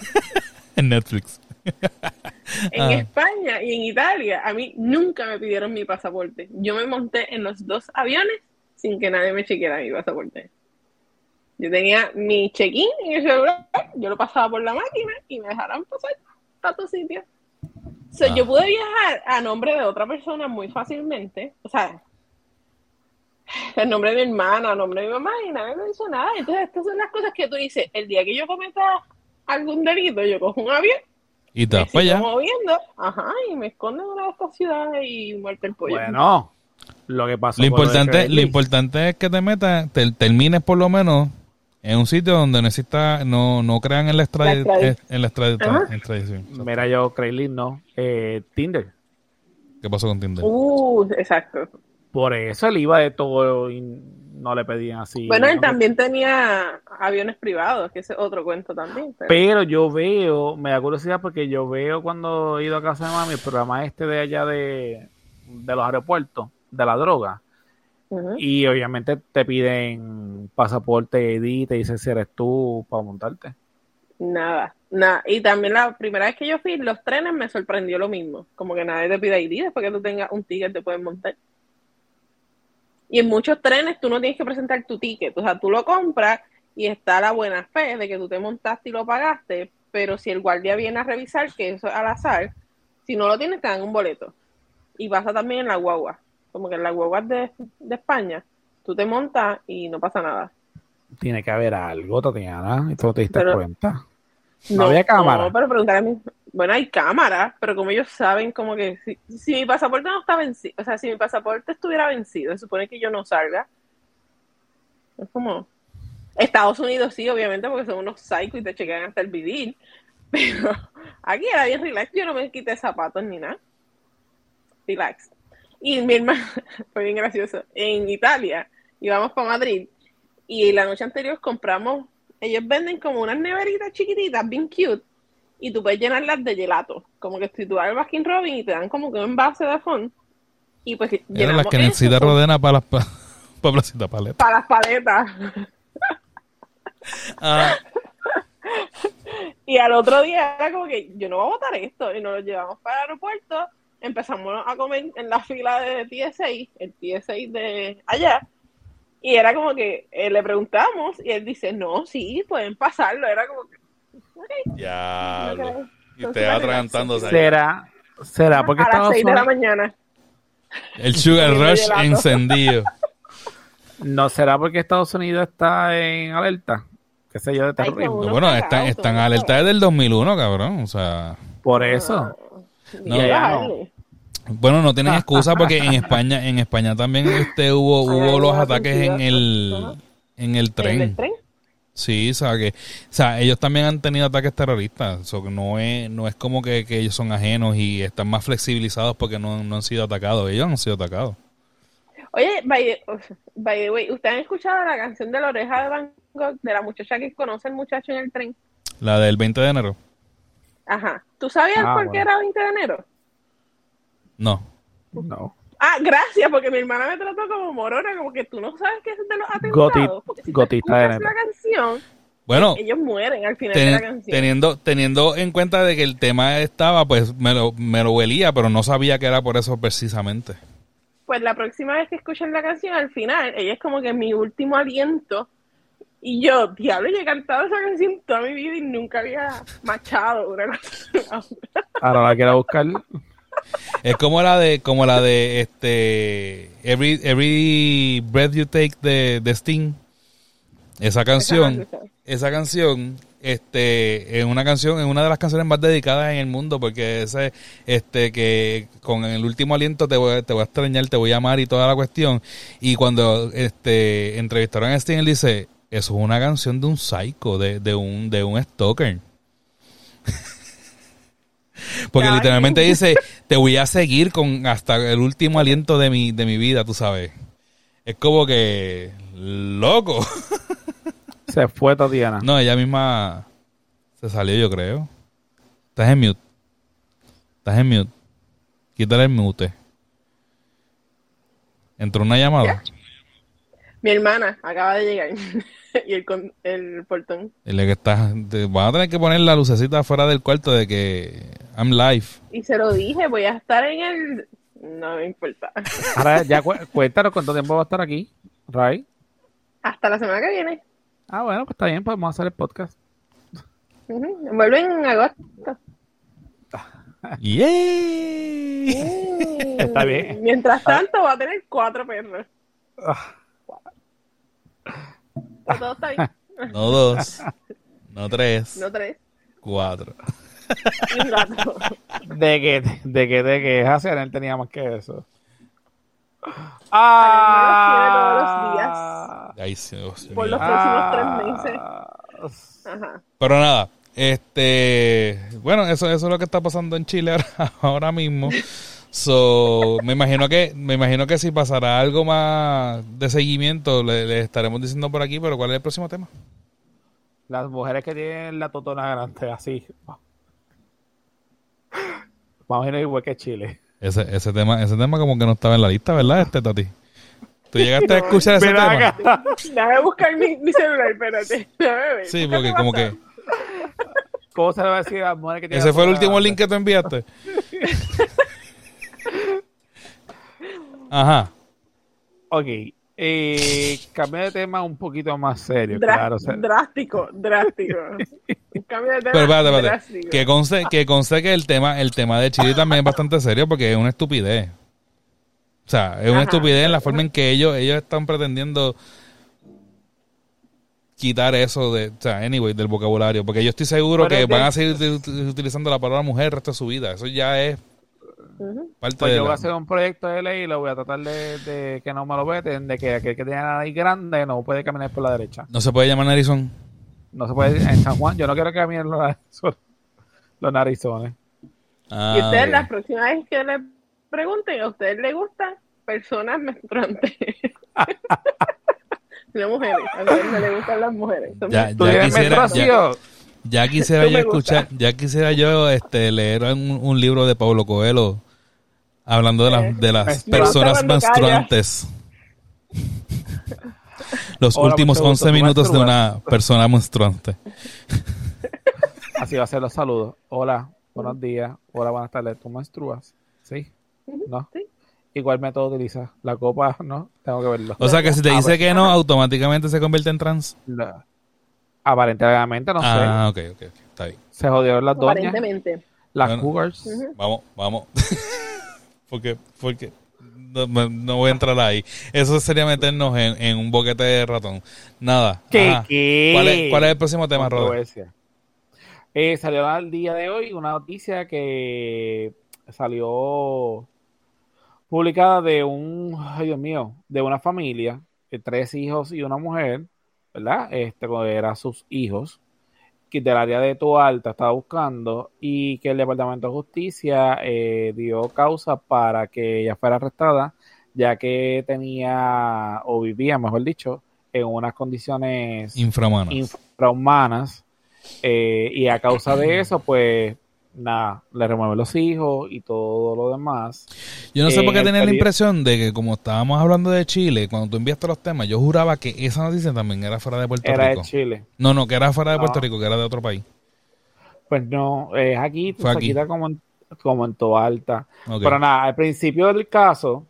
en Netflix. en ah. España y en Italia, a mí nunca me pidieron mi pasaporte. Yo me monté en los dos aviones sin que nadie me chequeara mi pasaporte. Yo tenía mi check-in en el celular, yo lo pasaba por la máquina y me dejaron pasar a tu sitio. O sea, yo ah. pude viajar a nombre de otra persona muy fácilmente, o sea, el nombre de mi hermana, a nombre de mi mamá y nadie me hizo nada. Entonces, estas son las cosas que tú dices, el día que yo cometa algún delito, yo cojo un avión Y te vas para sigo allá. moviendo, ajá, y me escondo en una de estas ciudades y muerte el pollo. Bueno, lo que pasó Lo importante, lo importante es que te metas, te, termines por lo menos en un sitio donde no exista, no, no crean en la, extradi- La extradi- eh, en la extradición. Mira yo, Craigslist no. Eh, Tinder. ¿Qué pasó con Tinder? Uh, exacto. Por eso él iba de todo y no le pedían así. Bueno, él ¿no? también tenía aviones privados, que ese es otro cuento también. pero- Pero yo veo, me da curiosidad porque yo veo cuando he ido a casa de mami el programa este de allá de, de los aeropuertos, de la droga. Y obviamente te piden pasaporte, ID, te dicen si eres tú para montarte. Nada, nada. Y también la primera vez que yo fui, los trenes me sorprendió lo mismo. Como que nadie te pide ID, después que tú tengas un ticket te pueden montar. Y en muchos trenes tú no tienes que presentar tu ticket. O sea, tú lo compras y está la buena fe de que tú te montaste y lo pagaste, pero si el guardia viene a revisar, que eso es al azar, si no lo tienes te dan un boleto. Y pasa también en la guagua. Como que en la guagua de, de España, tú te montas y no pasa nada. Tiene que haber algo, Tatiana, y tú no te diste Pero- cuenta. No había cámara. No, pero preguntar a mí. Bueno, hay cámara, pero como ellos saben, como que si, si mi pasaporte no está vencido, o sea, si mi pasaporte estuviera vencido, se supone que yo no salga. Es como. Estados Unidos sí, obviamente, porque son unos psychos y te chequean hasta el vivir. Pero aquí era bien relax, yo no me quité zapatos ni nada. Relax. Y mi hermano, fue bien gracioso. En Italia, íbamos para Madrid y la noche anterior compramos, ellos venden como unas neveritas chiquititas, bien cute, y tú puedes llenarlas de gelato. Como que si tú vas al Baskin Robin y te dan como que un envase de fondo. Y pues Eran las que necesita Rodena para las pa, para Placita Paleta. para las paletas. Ah, Y al otro día era como que yo no voy a botar esto. Y nos lo llevamos para el aeropuerto. Empezamos a comer en la fila de TSA, el TSA de allá. Y era como que eh, le preguntamos y él dice, no, sí, pueden pasarlo. Era como que, ok, diablo. ok. Y te va atragantándose. ¿Será, será porque a las Estados 6 de la mañana. El Sugar Rush encendido. no será porque Estados Unidos está en alerta? ¿Qué sé yo de Ay, terrorismo? Bueno, están, están alerta desde el 2001, cabrón. O sea, Por eso. No, no. bueno, no tienen excusa porque en España, en España también este hubo, hubo los ataques en el, en el ¿En tren. el tren? Sí, o sea, que, o sea, ellos también han tenido ataques terroristas. So, que no es, no es como que, que ellos son ajenos y están más flexibilizados porque no, no han sido atacados. Ellos han sido atacados. Oye, by the, by the way, ¿ustedes han escuchado la canción de la oreja de Van Gogh de la muchacha que conoce al muchacho en el tren? La del 20 de enero. Ajá. ¿Tú sabías Ah, por bueno. qué era 20 de enero? No. No. Ah, gracias, porque mi hermana me trató como morona, como que tú no sabes qué es de los atentados. Goti- porque si gotita de la canción, Bueno, ellos mueren al final ten- de la canción. teniendo, teniendo en cuenta de que el tema estaba, pues me lo, me lo huelía, pero no sabía que era por eso precisamente. Pues la próxima vez que escuchen la canción, al final, ella es como que mi último aliento. Y yo, diablo, yo he cantado esa canción toda mi vida y nunca había machado una cosa. Ahora la quiero buscar. Es como la de, como la de este Every, Every Breath You Take de, de Sting. Esa canción, esa canción, este, es una canción, es una de las canciones más dedicadas en el mundo, porque ese, este, que con el último aliento te voy, te voy a extrañar, te voy a amar y toda la cuestión. Y cuando este entrevistaron a Sting, él dice, eso es una canción de un psycho, de, de un, de un stalker. Porque Ay. literalmente dice, te voy a seguir con hasta el último aliento de mi, de mi vida, tú sabes. Es como que, loco. Se fue Tatiana. No, ella misma se salió, yo creo. Estás en mute. Estás en mute. Quítale el mute. Entró una llamada. Mi hermana acaba de llegar y el, con- el portón. Dile que estás. te- Van a tener que poner la lucecita afuera del cuarto de que I'm live. Y se lo dije, voy a estar en el... No me importa. Ahora ya cu- cuéntanos cuánto tiempo va a estar aquí, Ray. Hasta la semana que viene. Ah, bueno, pues está bien, podemos hacer el podcast. Ujú. Vuelven en agosto. ¡Yay! Está bien. Mientras tanto, va a tener cuatro perros. Ah, está bien. No dos. No tres. No tres. Cuatro. De que, de que, de que Hacer tenía más que eso. Ah, Ay, Dios Por mío. los próximos tres meses. meses. Ajá. Pero nada, este, bueno, eso, eso es lo que está pasando en Chile ahora, ahora mismo. So, me imagino que, me imagino que si pasará algo más de seguimiento, le, le estaremos diciendo por aquí, pero ¿cuál es el próximo tema? Las mujeres que tienen la totona grande, así. Más o menos igual que Chile. Ese, ese tema, ese tema como que no estaba en la lista, ¿verdad, este Tati? ¿Tú llegaste a escuchar ese tema? acá. Déjame buscar mi, mi celular, espérate. Ver. Sí, porque como que ¿Cómo se le va a decir a las mujeres que tienen ese la fue el último grande? link que tú enviaste. Ajá. Ok. Eh, cambio de tema un poquito más serio, claro. o sea, Drástico, drástico. Cambio de tema Pero espérate, espérate. drástico. Que conste, que conste que el tema, el tema de Chile también es bastante serio porque es una estupidez. O sea, es una Ajá. estupidez en la forma en que ellos, ellos están pretendiendo quitar eso de, o sea, anyway, del vocabulario. Porque yo estoy seguro Pero que van a seguir ut- utilizando la palabra mujer el resto de su vida. Eso ya es Pues de yo voy la- a hacer un proyecto de ley y lo voy a tratar de, de que no me lo veten, de que aquel que tiene la nariz grande no puede caminar por la derecha. No se puede llamar narizón. No se puede en San Juan. Yo no quiero que caminen los, narizones- los narizones. Ah, y ustedes, la próxima vez que le pregunten, ¿a ustedes les gustan personas menstruantes? no mujeres. A ustedes no les gustan las mujeres. Ya, ¿Tú ya tienes quisiera, ya, quisiera yo escuchar, ya quisiera yo este leer un, un libro de Pablo Coelho hablando de, las de las personas menstruantes. Los Hola, últimos mucho gusto, 11 ¿tú minutos de una persona menstruante. Así va a ser los saludos. Hola, buenos días. Hola, buenas tardes. ¿Tú menstruas? ¿Sí? ¿No? Sí. Igual método utilizas. La copa, ¿no? Tengo que verlo. O sea que si te Ah, dice pues. que no, automáticamente se convierte en trans. La- Aparentemente, no Ah, ok, ok, está bien. sé. Se jodieron las doñas. Aparentemente. Las Bueno. cougars. Vamos, vamos. porque, porque no, voy a entrar ahí. Eso sería meternos en, en un boquete de ratón. Nada. ¿Qué? Qué? ¿Cuál es, cuál es el próximo tema? Controversia. Eh, salió al día de hoy una noticia que salió publicada de un, ay Dios mío, de una familia, de tres hijos y una mujer, ¿verdad? Este eran sus hijos, del área de Toalta estaba buscando y que el Departamento de Justicia eh, dio causa para que ella fuera arrestada, ya que tenía, o vivía, mejor dicho, en unas condiciones Infrahumanas. infrahumanas eh, y a causa de eso pues nada le remueven los hijos y todo lo demás Yo no sé por qué el tenía la impresión de que como estábamos hablando de Chile, cuando tú enviaste los temas, yo juraba que esa noticia también era fuera de Puerto era de Rico. Chile No, no, que era fuera de. Puerto Rico, que era de otro país. pues no es aquí Fue aquí. cerquita como en, como en Toalta Ok. pero nada al principio del caso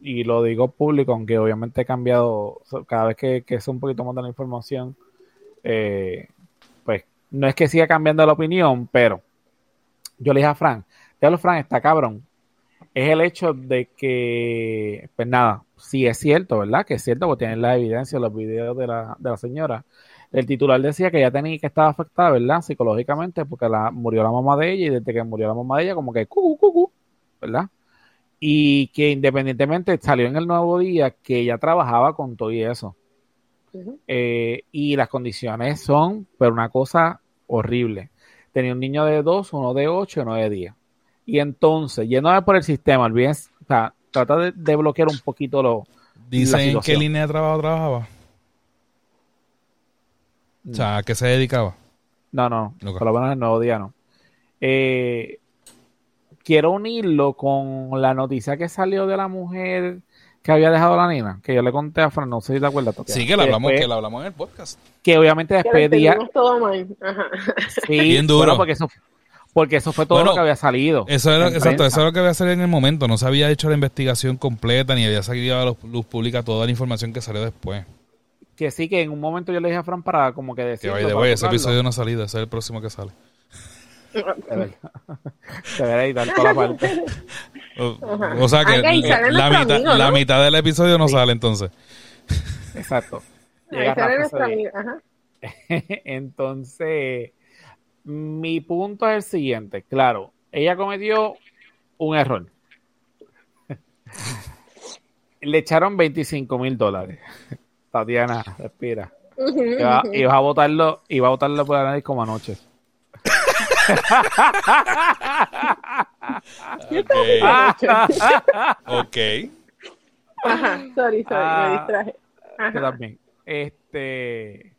y lo digo público aunque obviamente he cambiado cada vez que, que sé un poquito más de la información eh, pues no es que siga cambiando la opinión pero yo le dije a Fran, diablo Fran, está cabrón. Es el hecho de que, pues nada, sí es cierto, ¿verdad? Que es cierto, porque tienen la evidencia, los videos de la, de la señora. El titular decía que ella tenía que estar afectada, ¿verdad? Psicológicamente, porque la, murió la mamá de ella y desde que murió la mamá de ella, como que cucu, cucu, ¿verdad? Y que independientemente salió en el nuevo día que ella trabajaba con todo y eso. Eh, y las condiciones son, pero una cosa horrible. Tenía un niño de 2, uno de 8 y uno de 10. Y entonces, yéndome por el sistema, olvídense, o sea, trata de, de bloquear un poquito lo. Dicen en qué línea de trabajo trabajaba. O sea, ¿a qué se dedicaba? No, no, por lo menos el nuevo día no. Eh, quiero unirlo con la noticia que salió de la mujer que había dejado la nena, que yo le conté a Fran, no sé si te acuerdas. Tatiana, Sí, que la hablamos, después- que la hablamos en el podcast. que obviamente Que después día, todo mal. Ajá. sí, Bien duro. bueno, porque eso, porque eso fue todo Bueno, lo que había salido. Eso era, exacto, eso es lo que había salido en el momento. No se había hecho la investigación completa ni había salido a la luz pública toda la información que salió después. Que sí, que en un momento yo le dije a Fran para como que Que decir. vaya de ese episodio no ha salido, ese es el próximo que sale. Toda la parte. O, sea que la, mitad, amigo, la ¿no? mitad del episodio no sale entonces. Exacto. Llega Rafa. Ajá. Entonces, Mi punto es el siguiente, claro, ella cometió un error. Le echaron 25 mil dólares. Tatiana, respira. Iba, iba a votarlo, iba a votarlo por la nariz como anoche. Ok. Ajá, sorry, sorry, Ah. me distraje. Yo Ajá. también. Este.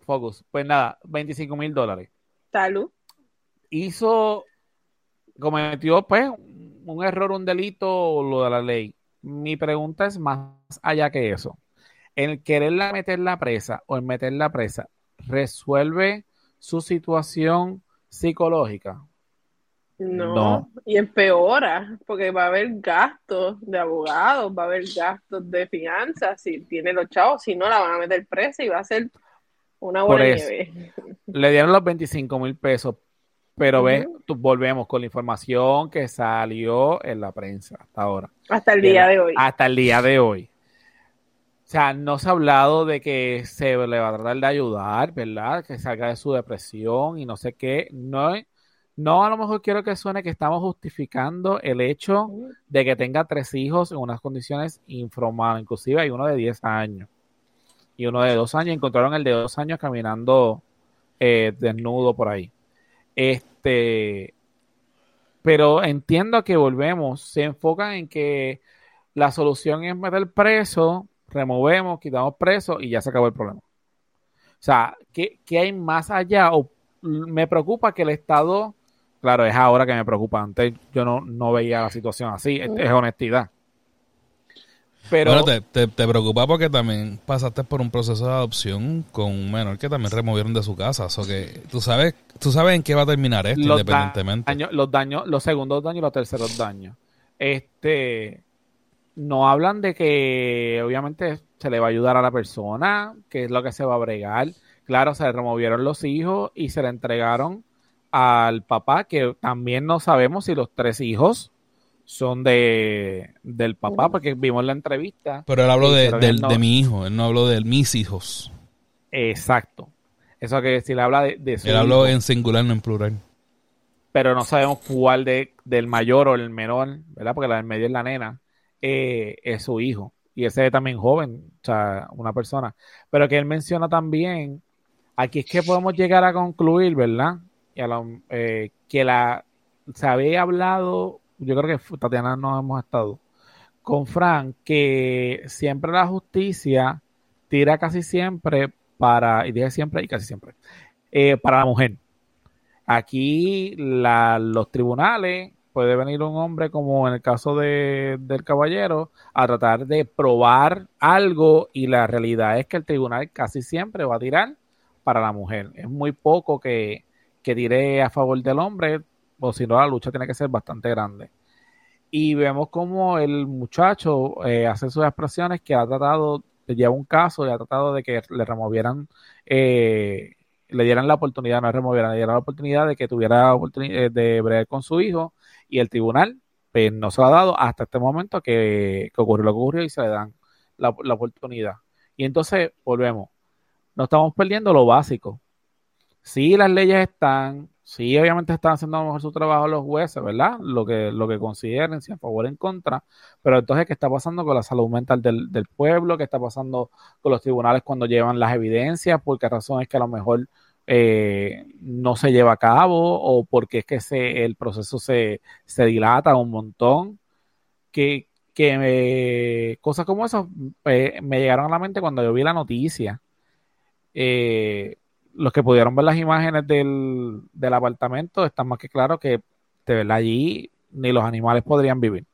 Focus. Pues nada, 25 mil dólares. Salud. Hizo. Cometió, pues, un error, un delito, lo de la ley. Mi pregunta es más allá que eso. El quererla meter la presa o el meter la presa resuelve su situación psicológica. No. No. Y empeora, porque va a haber gastos de abogados, va a haber gastos de finanzas, si tiene los chavos, si no la van a meter presa y va a ser una bola de nieve. Le dieron los 25 mil pesos, pero tú- volvemos con la información que salió en la prensa hasta ahora. Hasta el día de hoy. Hasta el día de hoy. O sea, no se ha hablado de que se le va a tratar de ayudar, ¿verdad? Que salga de su depresión y no sé qué. No, no a lo mejor quiero que suene que estamos justificando el hecho de que tenga tres hijos en unas condiciones infrahumanas. Inclusive hay uno de 10 años y uno de dos años. Encontraron el de dos años caminando eh, desnudo por ahí. Este, pero entiendo que volvemos, se enfocan en que la solución es meter preso, removemos, quitamos preso y ya se acabó el problema. O sea, ¿qué, qué hay más allá? O, me preocupa que el Estado, claro, es ahora que me preocupa, antes yo no, no veía la situación así, es, es honestidad. Pero bueno, te, te, te preocupa porque también pasaste por un proceso de adopción con un menor que también removieron de su casa. O que tú sabes, tú sabes en qué va a terminar esto, los independientemente. daños, los daños, los segundos daños y los terceros daños. Este, no hablan de que obviamente se le va a ayudar a la persona, que es lo que se va a bregar. Claro, se le removieron los hijos y se le entregaron al papá, que también no sabemos si los tres hijos son de del papá, porque vimos la entrevista. Pero él habló de, del- no- de mi hijo, él no habló de mis hijos. Exacto. Eso que si le habla de, de su Él habló hijo. en singular, no en plural. pero no sabemos cuál de, del mayor o el menor, ¿verdad? Porque la del medio es la nena, eh, es su hijo. Y ese es también joven, o sea, una persona. Pero que él menciona también, aquí es que podemos llegar a concluir, ¿verdad? Y a lo- eh, que la, se había hablado, yo creo que Tatiana no hemos estado, con Frank, que siempre la justicia tira casi siempre para, y dije siempre y casi siempre, eh, para la mujer. Aquí la- los tribunales, puede venir un hombre como en el caso de, del caballero, a tratar de probar algo y la realidad es que el tribunal casi siempre va a tirar para la mujer. Es muy poco que, que a favor del hombre, o si no la lucha tiene que ser bastante grande. Y vemos como el muchacho eh, hace sus expresiones que ha tratado, lleva un caso y ha tratado de que le removieran eh, le dieran la oportunidad, no removieran, le dieran la oportunidad de que tuviera oportuni- eh, de bregar con su hijo y el tribunal pues, no se lo ha dado hasta este momento que, que ocurrió lo que ocurrió y se le dan la, oportunidad. Y entonces volvemos, no estamos perdiendo lo básico. Sí, las leyes están, sí, obviamente están haciendo mejor su trabajo los jueces, ¿verdad? Lo que, lo que consideren, si a favor o en contra, pero entonces, ¿qué está pasando con la salud mental del, del pueblo? ¿Qué está pasando con los tribunales cuando llevan las evidencias? ¿Por qué razón es que a lo mejor eh, no se lleva a cabo? ¿O porque es que se, el proceso se, se dilata un montón? Que, que me- cosas como esas eh, me llegaron a la mente cuando yo vi la noticia. Eh, los que pudieron ver las imágenes del, del apartamento están más que claro que de verdad allí ni los animales podrían vivir.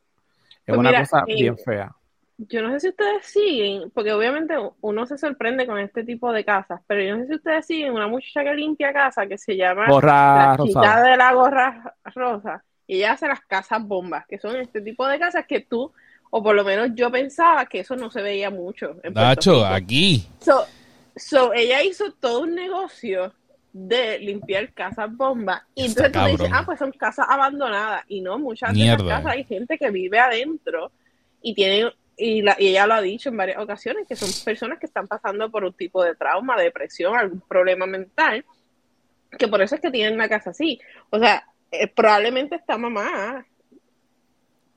Es Pues una mira, cosa eh, bien fea. Yo no sé si ustedes siguen, porque obviamente uno se sorprende con este tipo de casas, pero yo no sé si ustedes siguen una muchacha que limpia casa que se llama Gorra la chica rosada. de la gorra rosa y ella hace las casas bombas, que son este tipo de casas que tú, o por lo menos yo pensaba que eso no se veía mucho en Puerto Nacho, Rico. aquí. So, so, ella hizo todo un negocio de limpiar casas bombas y Está entonces tú dices, ah, pues son casas abandonadas y no, muchas de esas casas hay gente que vive adentro y tienen y, la, y ella lo ha dicho en varias ocasiones que son personas que están pasando por un tipo de trauma, depresión, algún problema mental que por eso es que tienen la casa así. O sea, eh, probablemente esta mamá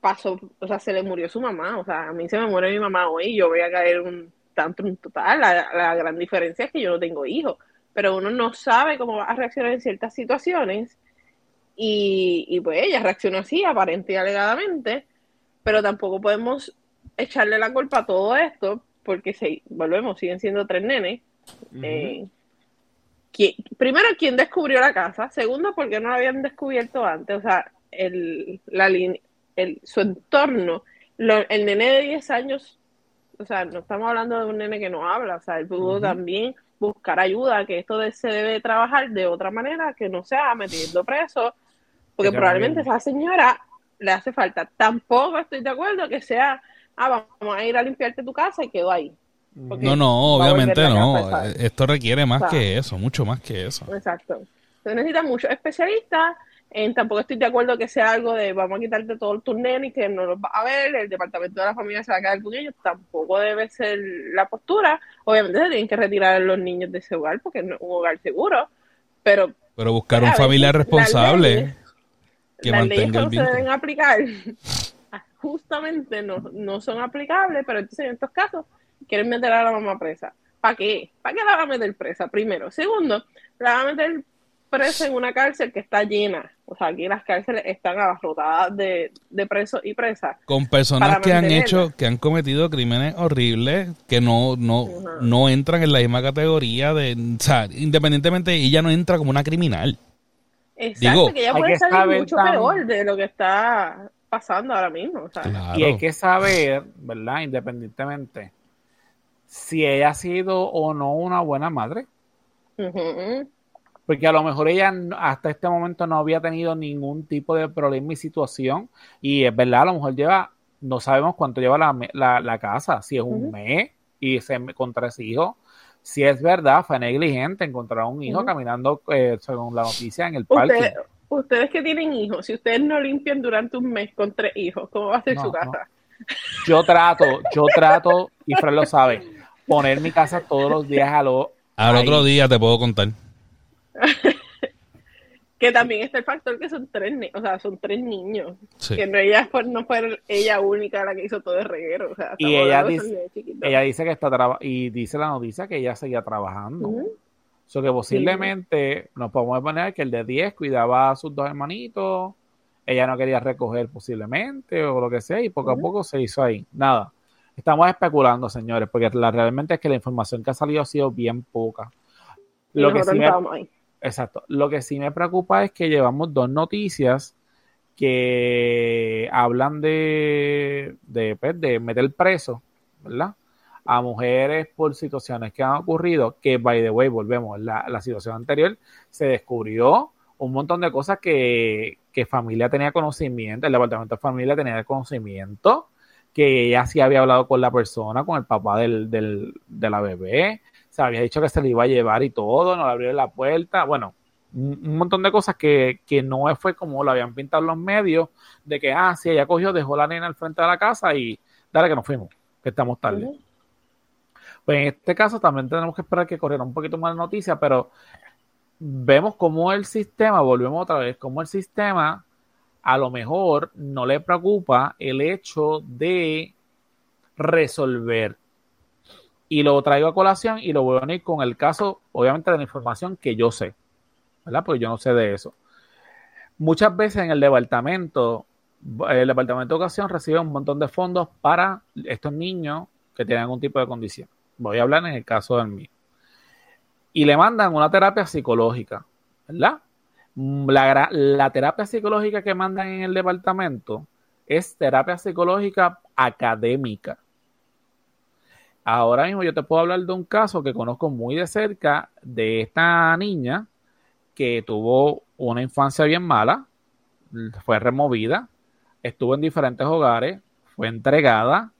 pasó, o sea, se le murió su mamá. O sea, a mí se me muere mi mamá hoy y yo voy a caer un tanto un total. La, gran diferencia es que yo no tengo hijos, pero uno no sabe cómo va a reaccionar en ciertas situaciones. Y, y pues ella reaccionó así, aparente y alegadamente, pero tampoco podemos echarle la culpa a todo esto, porque si volvemos, siguen siendo tres nenes. Eh, primero, ¿quién descubrió la casa? Segundo, ¿por qué no la habían descubierto antes? O sea, el, la, el, su entorno. el nene de 10 años, o sea, no estamos hablando de un nene que no habla, o sea, él pudo también buscar ayuda, que esto se debe trabajar de otra manera, que no sea metiendo preso, porque probablemente esa señora le hace falta. Tampoco estoy de acuerdo que sea, ah, vamos a ir a limpiarte tu casa y quedó ahí. No, no, obviamente no. Esto requiere más que eso, mucho más que eso. Exacto. Se necesita muchos especialistas. En, tampoco estoy de acuerdo que sea algo de vamos a quitarte todo el turno y que no los va a ver, el departamento de la familia se va a quedar con ellos. Tampoco debe ser la postura. Obviamente se tienen que retirar a los niños de ese hogar porque no es un hogar seguro. Pero, pero buscar un familiar responsable que las leyes que no se deben aplicar justamente no, no son aplicables, pero entonces en estos casos quieren meter a la mamá presa. ¿Para qué? ¿Para qué la va a meter presa? Primero. Segundo, la va a meter presa en una cárcel que está llena. O sea, aquí las cárceles están abarrotadas de, de presos y presas. Con personas que han hecho, que han cometido crímenes horribles, que no, no, no entran en la misma categoría de, o sea, independientemente, ella no entra como una criminal. Exacto, que ella puede salir mucho peor de lo que está pasando ahora mismo. Y hay que saber, ¿verdad? Independientemente, si ella ha sido o no una buena madre. Porque a lo mejor ella hasta este momento no había tenido ningún tipo de problema y situación. Y es verdad, a lo mejor lleva, no sabemos cuánto lleva la, la, casa, si es un mes y se, con tres hijos. Si es verdad, fue negligente encontrar un hijo caminando, eh, según la noticia, en el parque. Ustedes que tienen hijos, si ustedes no limpian durante un mes con tres hijos, ¿cómo va a ser su casa? Yo trato, yo trato, y Fred lo sabe poner mi casa todos los días a lo... Al otro día te puedo contar. que también está el factor que son tres, o sea, son tres niños. Que no ella fue, no fue ella única la que hizo todo el reguero. y ella dice, ella dice que está y dice la noticia que ella seguía trabajando. Uh que posiblemente nos podemos poner que el de 10 cuidaba a sus dos hermanitos, ella no quería recoger posiblemente o lo que sea, y poco a poco se hizo ahí. Nada. Estamos especulando, señores, porque la, realmente es que la información que ha salido ha sido bien poca. Lo que sí me, exacto. Lo que sí me preocupa es que llevamos dos noticias que hablan de, de, pues, de meter preso, ¿verdad? A mujeres por situaciones que han ocurrido, que, by the way, volvemos, la, la situación anterior se descubrió un montón de cosas que, que familia tenía conocimiento, el departamento de familia tenía conocimiento, que ella sí había hablado con la persona, con el papá del, del, de la bebé, se había dicho que se le iba a llevar y todo, no le abrieron la puerta, bueno, un, montón de cosas que, que, no fue como lo habían pintado los medios, de que, ah, sí, ella cogió, dejó la nena al frente de la casa y dale que nos fuimos, que estamos tarde. Pues en este caso también tenemos que esperar que corriera un poquito más de noticias, pero vemos cómo el sistema, volvemos otra vez, cómo el sistema a lo mejor no le preocupa el hecho de resolver. Y lo traigo a colación y lo voy a unir con el caso, obviamente, de la información que yo sé, ¿verdad? Porque yo no sé de eso. Muchas veces en el departamento, el departamento de educación recibe un montón de fondos para estos niños que tienen algún tipo de condición. Voy a hablar en el caso del mío. Y le mandan una terapia psicológica, ¿verdad? La, terapia psicológica que mandan en el departamento es terapia psicológica académica. Ahora mismo yo te puedo hablar de un caso que conozco muy de cerca de esta niña que tuvo una infancia bien mala, fue removida, estuvo en diferentes hogares, fue entregada,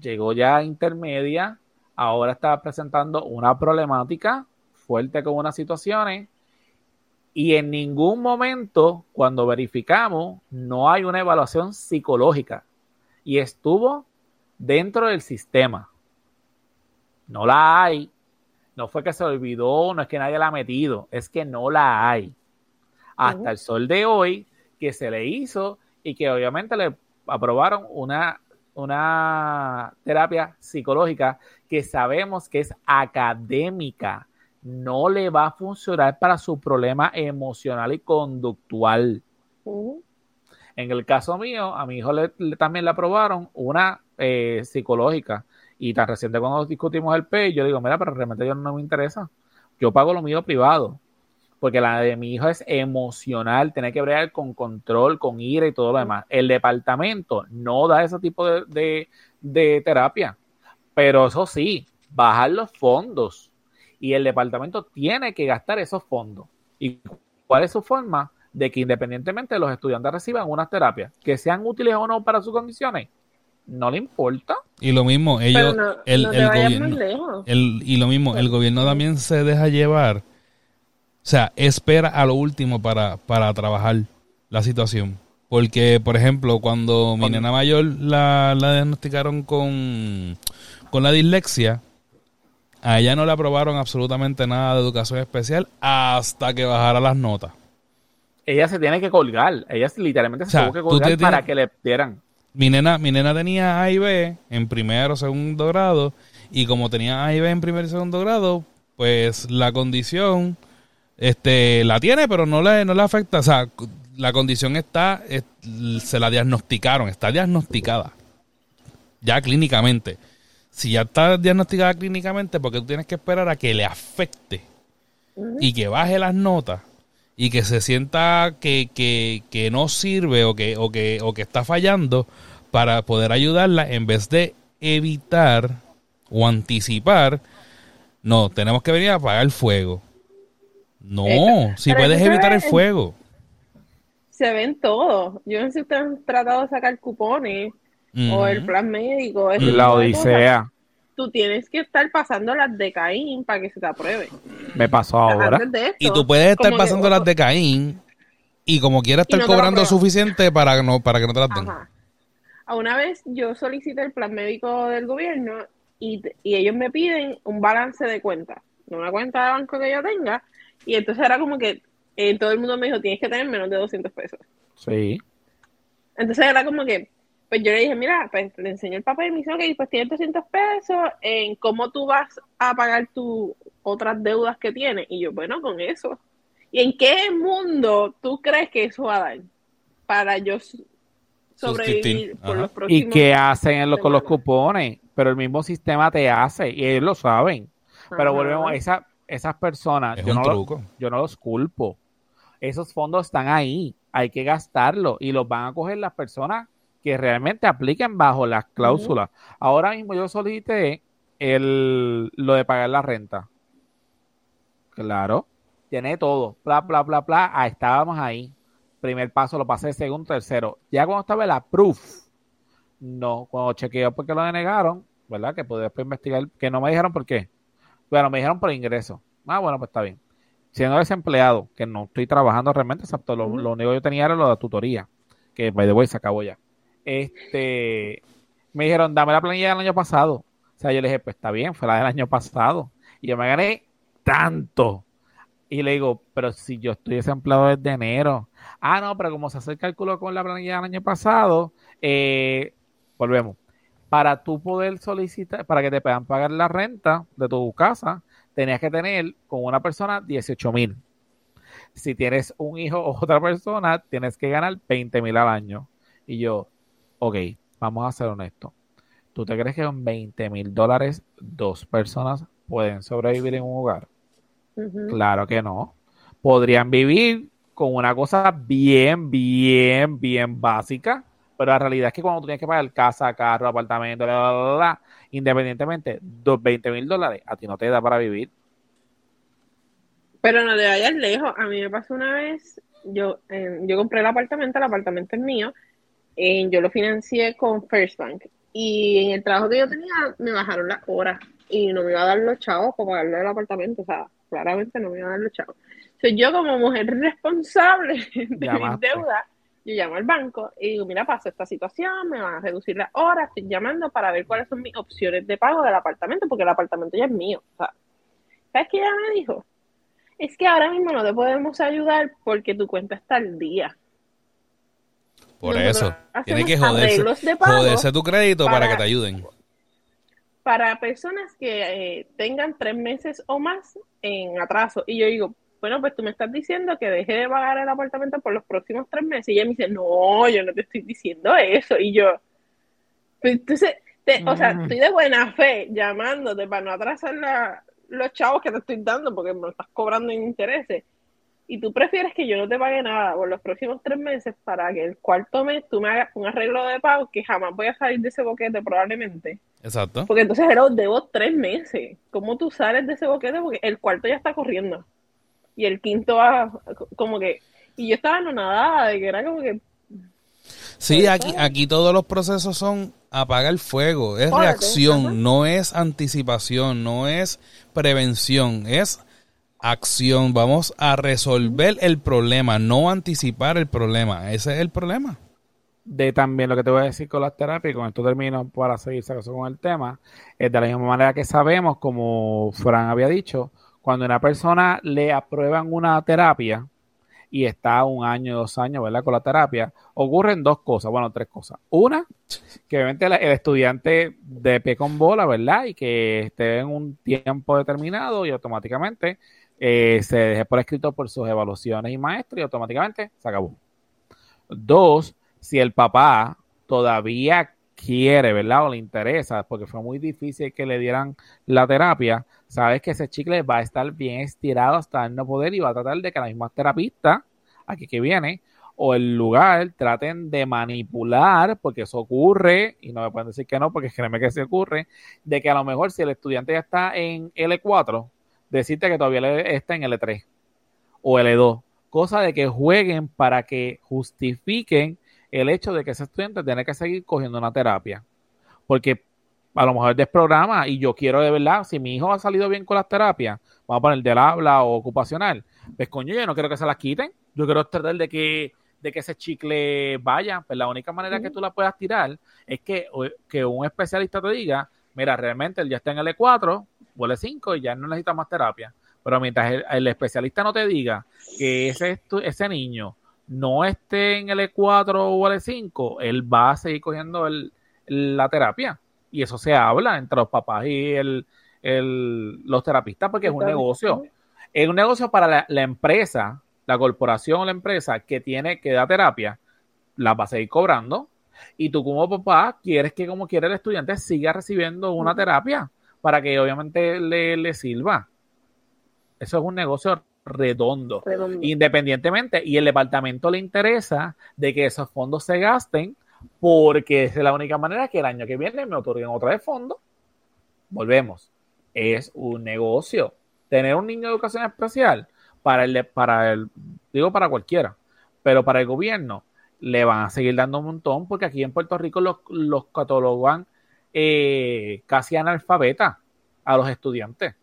llegó ya a intermedia, ahora está presentando una problemática fuerte con unas situaciones y en ningún momento, cuando verificamos, no hay una evaluación psicológica. Y estuvo dentro del sistema. No la hay. No fue que se olvidó, no es que nadie la ha metido, es que no la hay. Hasta el sol de hoy, que se le hizo y que obviamente le aprobaron una, una terapia psicológica que sabemos que es académica. No le va a funcionar para su problema emocional y conductual. Ujú. En el caso mío, a mi hijo le, le- también le aprobaron una eh, psicológica. Y tan reciente cuando discutimos el PEI, yo digo, mira, pero realmente yo no me interesa. Yo pago lo mío privado. Porque la de mi hijo es emocional, tiene que bregar con control, con ira y todo lo demás. El departamento no da ese tipo de, de- de terapia. Pero eso sí, bajar los fondos. Y el departamento tiene que gastar esos fondos. ¿Y cuál es su forma? De que independientemente los estudiantes reciban unas terapias, que sean útiles o no para sus condiciones, no le importa. Y lo mismo, Pero ellos, no, el, no te el vayas muy gobierno, lejos. el- y lo mismo, el gobierno también se deja llevar, o sea, espera a lo último para, para trabajar la situación. Porque, por ejemplo, cuando mi nena mayor la, la diagnosticaron con, con la dislexia, a ella no le aprobaron absolutamente nada de educación especial hasta que bajara las notas. Ella se tiene que colgar, ella literalmente se O sea, tuvo que colgar para que le dieran. Mi nena, mi nena tenía A y B en primero o segundo grado, y como tenía A y B en primer y segundo grado, pues la condición este la tiene, pero no le, no le afecta. O sea, la condición está, es- se la diagnosticaron, está diagnosticada. Ya clínicamente. Si ya está diagnosticada clínicamente, porque tú tienes que esperar a que le afecte y que baje las notas y que se sienta que, que, que no sirve o que, o, que, o que está fallando para poder ayudarla en vez de evitar o anticipar, no, tenemos que venir a apagar el fuego. No, Eh, si puedes evitar ve el fuego. Se ven todos. Yo no sé si ustedes han tratado de sacar cupones o el plan médico. La odisea Tú tienes que estar pasando las de Caín para que se te apruebe. me pasó ahora. Esto, Y tú puedes estar que- pasando las de Caín y como quieras Y estar no cobrando suficiente para, no, para que no te las den. Ajá. A Una vez yo solicité el plan médico del gobierno y, y ellos me piden un balance de cuenta, de una cuenta de banco que yo tenga, y entonces era como que eh, todo el mundo me dijo, tienes que tener menos de 200 pesos. Sí. Entonces era como que, pues yo le dije, mira, pues le enseño el papel y me dice, ok, pues tienes 200 pesos, en cómo tú vas a pagar tus otras deudas que tienes. Y yo, bueno, con eso. ¿Y en qué mundo tú crees que eso va a dar para yo sobrevivir por los ¿Y próximos qué hacen en lo- con los cupones? Pero el mismo sistema te hace y ellos lo saben. Pero Ajá. volvemos a esa, esas personas, Es yo un no, lo- truco. yo no los culpo. Esos fondos están ahí, hay que gastarlos y los van a coger las personas que realmente apliquen bajo las cláusulas. Ahora mismo yo solicité el, lo de pagar la renta. Claro, tiene todo, bla, bla, bla, bla, ah, estábamos ahí. Primer paso lo pasé, segundo, tercero. Ya cuando estaba la proof, no, cuando chequeé porque lo denegaron, ¿verdad? Que pude después investigar, que no me dijeron por qué. Bueno, me dijeron por ingreso. Ah, bueno, pues está bien. Siendo desempleado, que no estoy trabajando realmente, excepto lo, lo único que yo tenía era lo de tutoría, que by the way se acabó ya. Este, me dijeron, dame la planilla del año pasado. O sea, yo le dije, pues está bien, fue la del año pasado. Y yo me gané tanto. Y le digo, pero si yo estoy desempleado desde enero. Ah, no, pero como se hace el cálculo con la planilla del año pasado, eh, volvemos. Para tú poder solicitar, para que te puedan pagar la renta de tu casa, tenías que tener con una persona 18 mil. Si tienes un hijo o otra persona, tienes que ganar 20 mil al año. Y yo, ok, vamos a ser honestos. ¿Tú te crees que con 20 mil dólares dos personas pueden sobrevivir en un hogar? Claro que no. Podrían vivir con una cosa bien, bien, bien básica, pero la realidad es que cuando tú tienes que pagar casa, carro, apartamento, bla, bla, bla, bla, independientemente, dos 20 mil dólares a ti no te da para vivir. Pero no te vayas lejos. A mí me pasó una vez, yo, eh, yo compré el apartamento, el apartamento es mío, eh, yo lo financié con First Bank. Y en el trabajo que yo tenía me bajaron las horas y no me iba a dar los chavos para pagarle el apartamento. O sea, claramente no me iba a dar los chavos. Entonces yo como mujer responsable de mis Llamaste. deudas, yo llamo al banco y digo, mira, pasó esta situación, me van a reducir las horas, estoy llamando para ver cuáles son mis opciones de pago del apartamento, porque el apartamento ya es mío. O sea, ¿Sabes qué ella me dijo? Es que ahora mismo no te podemos ayudar porque tu cuenta está al día. Por Nosotros eso. Tienes que joderse, de pago joderse tu crédito para, para- que te ayuden. para personas que eh, tengan tres meses o más en atraso. Y yo digo, bueno, pues tú me estás diciendo que deje de pagar el apartamento por los próximos tres meses. Y ella me dice, no, yo no te estoy diciendo eso. Y yo, pues entonces, te- o sea, Mm. estoy de buena fe llamándote para no atrasar la- los chavos que te estoy dando porque me lo estás cobrando en intereses. Y tú prefieres que yo no te pague nada por los próximos tres meses para que el cuarto mes tú me hagas un arreglo de pago que jamás voy a salir de ese boquete probablemente. Exacto. Porque entonces era, debo tres meses. ¿Cómo tú sales de ese boquete? Porque el cuarto ya está corriendo. Y el quinto va como que... Y yo estaba nada de que era como que... Sí, Puede aquí, aquí todos los procesos son apagar el fuego, es reacción, ajá. no es anticipación, no es prevención, es acción. Vamos a resolver el problema, no anticipar el problema. Ese es el problema. de también lo que te voy a decir con las terapias, y con esto termino para seguir sacando con el tema, es de la misma manera que sabemos, como Fran había dicho, cuando una persona le aprueban una terapia y está un año, dos años, ¿verdad? Con la terapia, ocurren dos cosas, bueno, tres cosas. Una, que obviamente el estudiante de pie con bola, ¿verdad? Y que esté en un tiempo determinado y automáticamente eh, se deje por escrito por sus evaluaciones y maestros y automáticamente se acabó. Dos, si el papá todavía quiere, ¿verdad? O le interesa, porque fue muy difícil que le dieran la terapia, sabes que ese chicle va a estar bien estirado hasta el no poder y va a tratar de que la misma terapista, aquí que viene, o el lugar traten de manipular, porque eso ocurre, y no me pueden decir que no, porque créeme que se ocurre, de que a lo mejor si el estudiante ya está en L4, decirte que todavía está en L3 o L2, cosa de que jueguen para que justifiquen el hecho de que ese estudiante tiene que seguir cogiendo una terapia. Porque a lo mejor desprograma y yo quiero de verdad, si mi hijo ha salido bien con las terapias, vamos a poner del habla o ocupacional, pues coño, yo no quiero que se las quiten, yo quiero tratar de que, de que ese chicle vaya, pues la única manera que tú la puedas tirar es que, que un especialista te diga, mira, realmente él ya está en L4 o L5 y ya no necesita más terapia. Pero mientras el, el especialista no te diga que ese, ese niño no esté en L4 o L5, él va a seguir cogiendo el- la terapia. Y eso se habla entre los papás y el, el- los terapistas porque es un negocio. Es un negocio para la, la empresa, la corporación o la empresa que tiene que da terapia, la va a seguir cobrando. Y tú como papá quieres que como quiera el estudiante siga recibiendo una terapia para que obviamente le, le sirva. Eso es un negocio redondo redondo. independientemente y el departamento le interesa de que esos fondos se gasten porque es la única manera que el año que viene me otorguen otra vez fondos. Volvemos. Es un negocio. Tener un niño de educación especial para el, para el, digo para cualquiera, pero para el gobierno le van a seguir dando un montón porque aquí en Puerto Rico los, los catalogan eh, casi analfabetas a los estudiantes.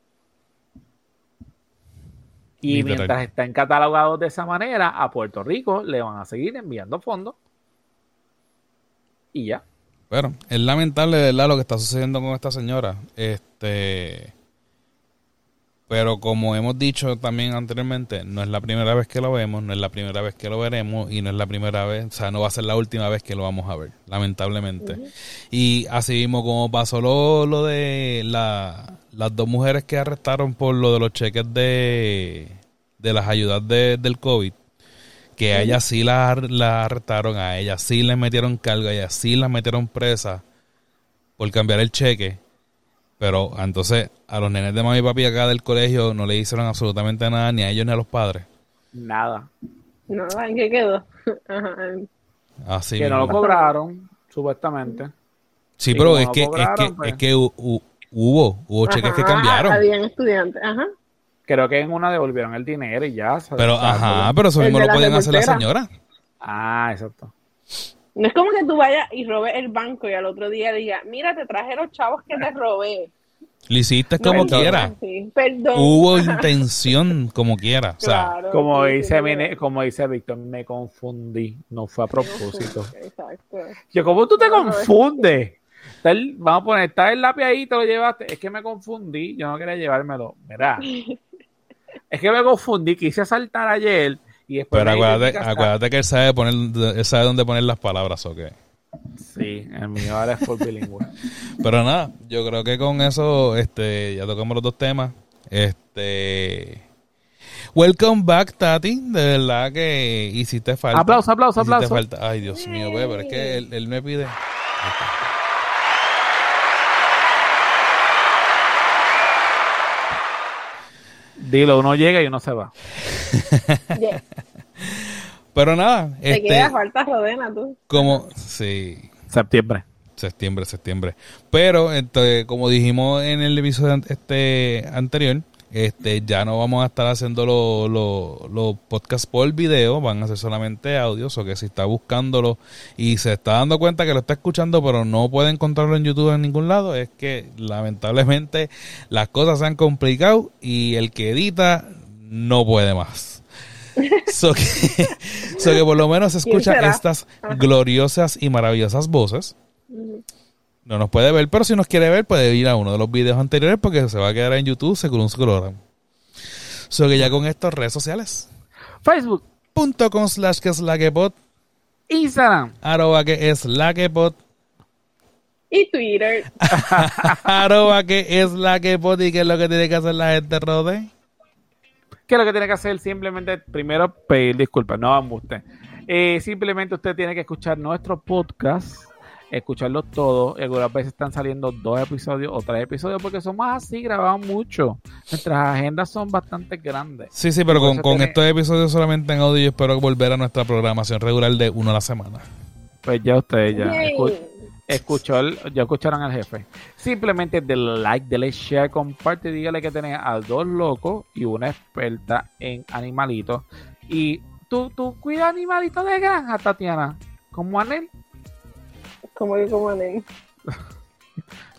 Y Literal. mientras estén catalogados de esa manera, a Puerto Rico le van a seguir enviando fondos. Y ya. Bueno, es lamentable, ¿verdad? Lo que está sucediendo con esta señora. Este. Pero como hemos dicho también anteriormente, no es la primera vez que lo vemos, no es la primera vez que lo veremos y no es la primera vez, o sea, no va a ser la última vez que lo vamos a ver, lamentablemente. Y así mismo como pasó lo, lo de la- las dos mujeres que arrestaron por lo de los cheques de, de las ayudas de- del COVID, que a ellas sí las la arrestaron, a ellas sí les metieron carga, a ellas sí las metieron presas por cambiar el cheque. Pero entonces a los nenes de mami y papi acá del colegio no le hicieron absolutamente nada, ni a ellos ni a los padres. Nada. Nada, ¿en qué quedó? Ajá. Así que no lo cobraron, supuestamente. Sí, y pero es no que, es que, pues. es que hu- hu- hubo, hubo cheques que Ajá, cambiaron. Habían estudiantes, ajá. Creo que en una devolvieron el dinero y ya. Pero, ajá, pero eso mismo lo pueden hacer la reportera. señora. Ah, exacto. No es como que tú vayas y robes el banco y al otro día digas, mira, te traje los chavos que te robé. Lo hiciste No, como perdón, quiera. sí, perdón. Hubo intención como quiera. O sea, Claro, Como sí, dice, sí, mi como dice Víctor, me confundí. No fue a propósito. Exacto. Yo, ¿cómo tú te No, confundes? Está el- vamos a poner, está el lápiz ahí, te lo llevaste. Es que me confundí, yo no quería llevármelo. Mira, es que me confundí, quise saltar ayer y después. Pero acuérdate, que él sabe poner, él sabe dónde poner las palabras, ¿ok? Sí, el mío ahora es full bilingüe. Pero nada, yo creo que con eso, este, ya tocamos los dos temas. Este, welcome back, Tati. De verdad que hiciste falta. Aplauso, aplauso, Hiciste aplauso. falta. Ay, Dios mío, ve, pero es que él, él me pide. Ahí está. Dilo, uno llega y uno se va. Pero nada, Te este, queda falta rodena tú. como, sí, Septiembre. septiembre, septiembre. Pero, este, como dijimos en el episodio este anterior, este, ya no vamos a estar haciendo los los podcasts por video, van a ser solamente audios, o que si está buscándolo y se está dando cuenta que lo está escuchando, pero no puede encontrarlo en YouTube en ningún lado, es que lamentablemente las cosas se han complicado y el que edita no puede más. So que, so que por lo menos se ¿Quién escuchan será? estas gloriosas y maravillosas voces. No nos puede ver, pero si nos quiere ver puede ir a uno de los videos anteriores porque se va a quedar en YouTube según su color. So que ya con estas redes sociales. Facebook, Punto com slash que es la que pod, Instagram, arroba que es la que pod, Y Twitter. arroba que es la que pod y que es lo que tiene que hacer la gente rode. ¿Qué es lo que tiene que hacer? Simplemente, primero, pedir disculpas, no embuste. Eh, simplemente usted tiene que escuchar nuestro podcast, escucharlo todo. y Algunas veces están saliendo dos episodios o tres episodios porque somos así, grabamos mucho. Nuestras agendas son bastante grandes. Sí, sí, pero con, con tiene- estos episodios solamente en audio yo espero volver a nuestra programación regular de uno a la semana. Pues ya ustedes ya escuchó el- ya escucharon al jefe. Simplemente denle like, denle share, comparte dígale que tenés a dos locos y una experta en animalitos. Y tú, tú cuidas animalitos de granja, Tatiana. Como Anel, Como que como nen.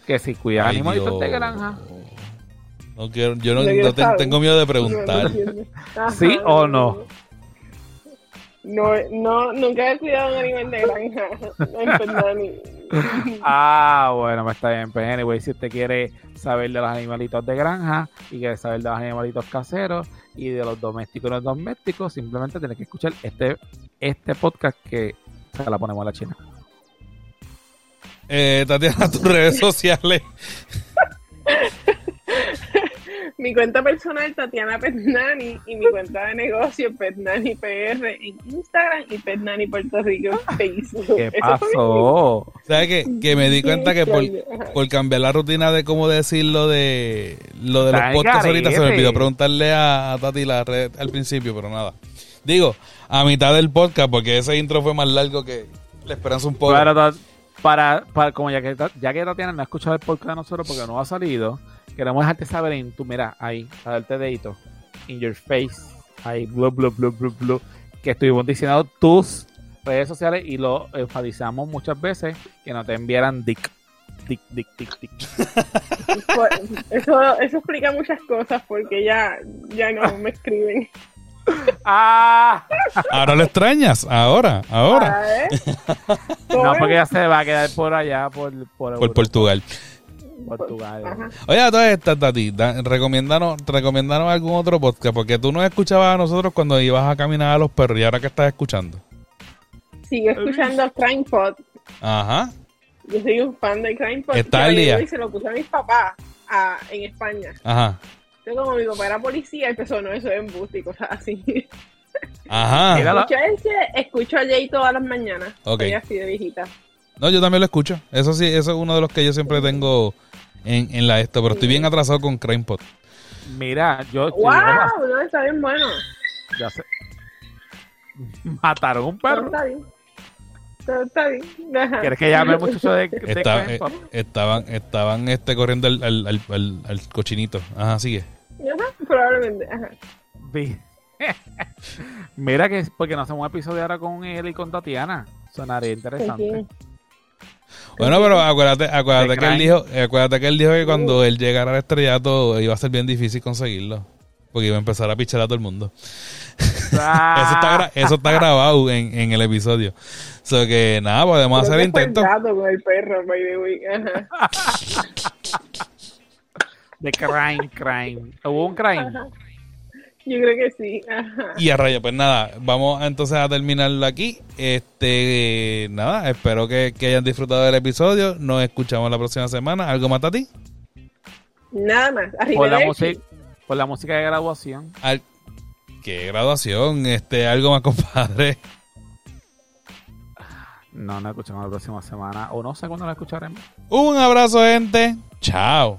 que si cuidas Ay, animalitos Dios. de granja. No quiero, yo no, No no te- tengo miedo de preguntar. Ajá. ¿Sí o no? No, no, nunca he cuidado un animal de granja. Ah, bueno, me está bien. Pues anyway, si usted quiere saber de los animalitos de granja y quiere saber de los animalitos caseros y de los domésticos y los domésticos, simplemente tiene que escuchar este, este podcast que se la ponemos a la china. Eh, Tatiana, tus redes sociales. Mi cuenta personal, Tatiana Pernani, y mi cuenta de negocio, Pernani PR en Instagram y Pernani Puerto Rico en Facebook. ¿Qué pasó? ¿Sabes qué? Que me di cuenta que por, por cambiar la rutina de cómo decir lo de lo de los podcasts ahorita se me olvidó preguntarle a, a Tati la red al principio, pero nada. Digo, a mitad del podcast, porque ese intro fue más largo que la esperanza un poco. Ta- para, para, como ya que, ya que Tatiana no ha escuchado el podcast de nosotros porque no ha salido, queremos dejarte saber en tu, mira, ahí, a darte dedito, in your face, ahí, blu, blu, blu, blu, blu, que estuvimos diciendo tus redes sociales y lo enfatizamos muchas veces que no te enviaran dick. Dick, dick, dick, dick. Pues, Eso, eso explica muchas cosas porque ya, ya no me escriben. ¡Ah! Ahora lo extrañas, ahora, ahora. No, porque ya se va a quedar por allá, por, por, por Portugal. Portugal. Ajá. Oye, a todas estas, Tati, da- recomiéndanos, recomiéndanos algún otro podcast, porque tú nos escuchabas a nosotros cuando ibas a caminar a los perros y ahora que estás escuchando. Sigo escuchando Crime Pod. Ajá. Yo soy un fan de Crime Pod. Está al día. Y se lo puse a mis papás a- en España. Ajá. Entonces, como mi papá era policía, empezó, no, eso es embuste y cosas así. Ajá. Escucho ese, escucho a Jay todas las mañanas. Ok. Soy así de viejita. No, yo también lo escucho. Eso sí, eso es uno de los que yo siempre tengo en, en la esto, pero estoy bien atrasado con CrimePod. Mira, yo, yo- ¡Wow! No, está bien bueno. ya sé. Mataron un perro. está bien. Todo está bien. Ajá. ¿Quieres que llame el muchacho de, de Está- Crime eh, estaban estaban este corriendo al, al, al, al- al cochinito. Ajá, sigue. Ajá, probablemente. Ajá. Vi- Mira que es porque no hacemos un episodio ahora con él y con Tatiana. Sonaría ¿Con interesante. Bueno, pero acuérdate, acuérdate que él dijo, acuérdate que él dijo que cuando él llegara al estrellato iba a ser bien difícil conseguirlo. Porque iba a empezar a pichar a todo el mundo. Ah. Eso está, eso está grabado en, en el episodio. So que nada, podemos hacer Creo el que fue el intento. gato con el perro, by the way. Ajá. De crime, crime. ¿Hubo un crime? Yo creo que sí. Ajá. Y a rayo, pues nada, vamos entonces a terminarlo aquí. Este, nada, espero que, que hayan disfrutado del episodio. Nos escuchamos la próxima semana. ¿Algo más a ti? Nada más. Arriba Por la, de música, por la música de graduación. Al- ¿Qué graduación? Este, algo más, compadre. No, nos escuchamos la próxima semana. O no sé cuándo la escucharemos. Un abrazo, gente. Chao.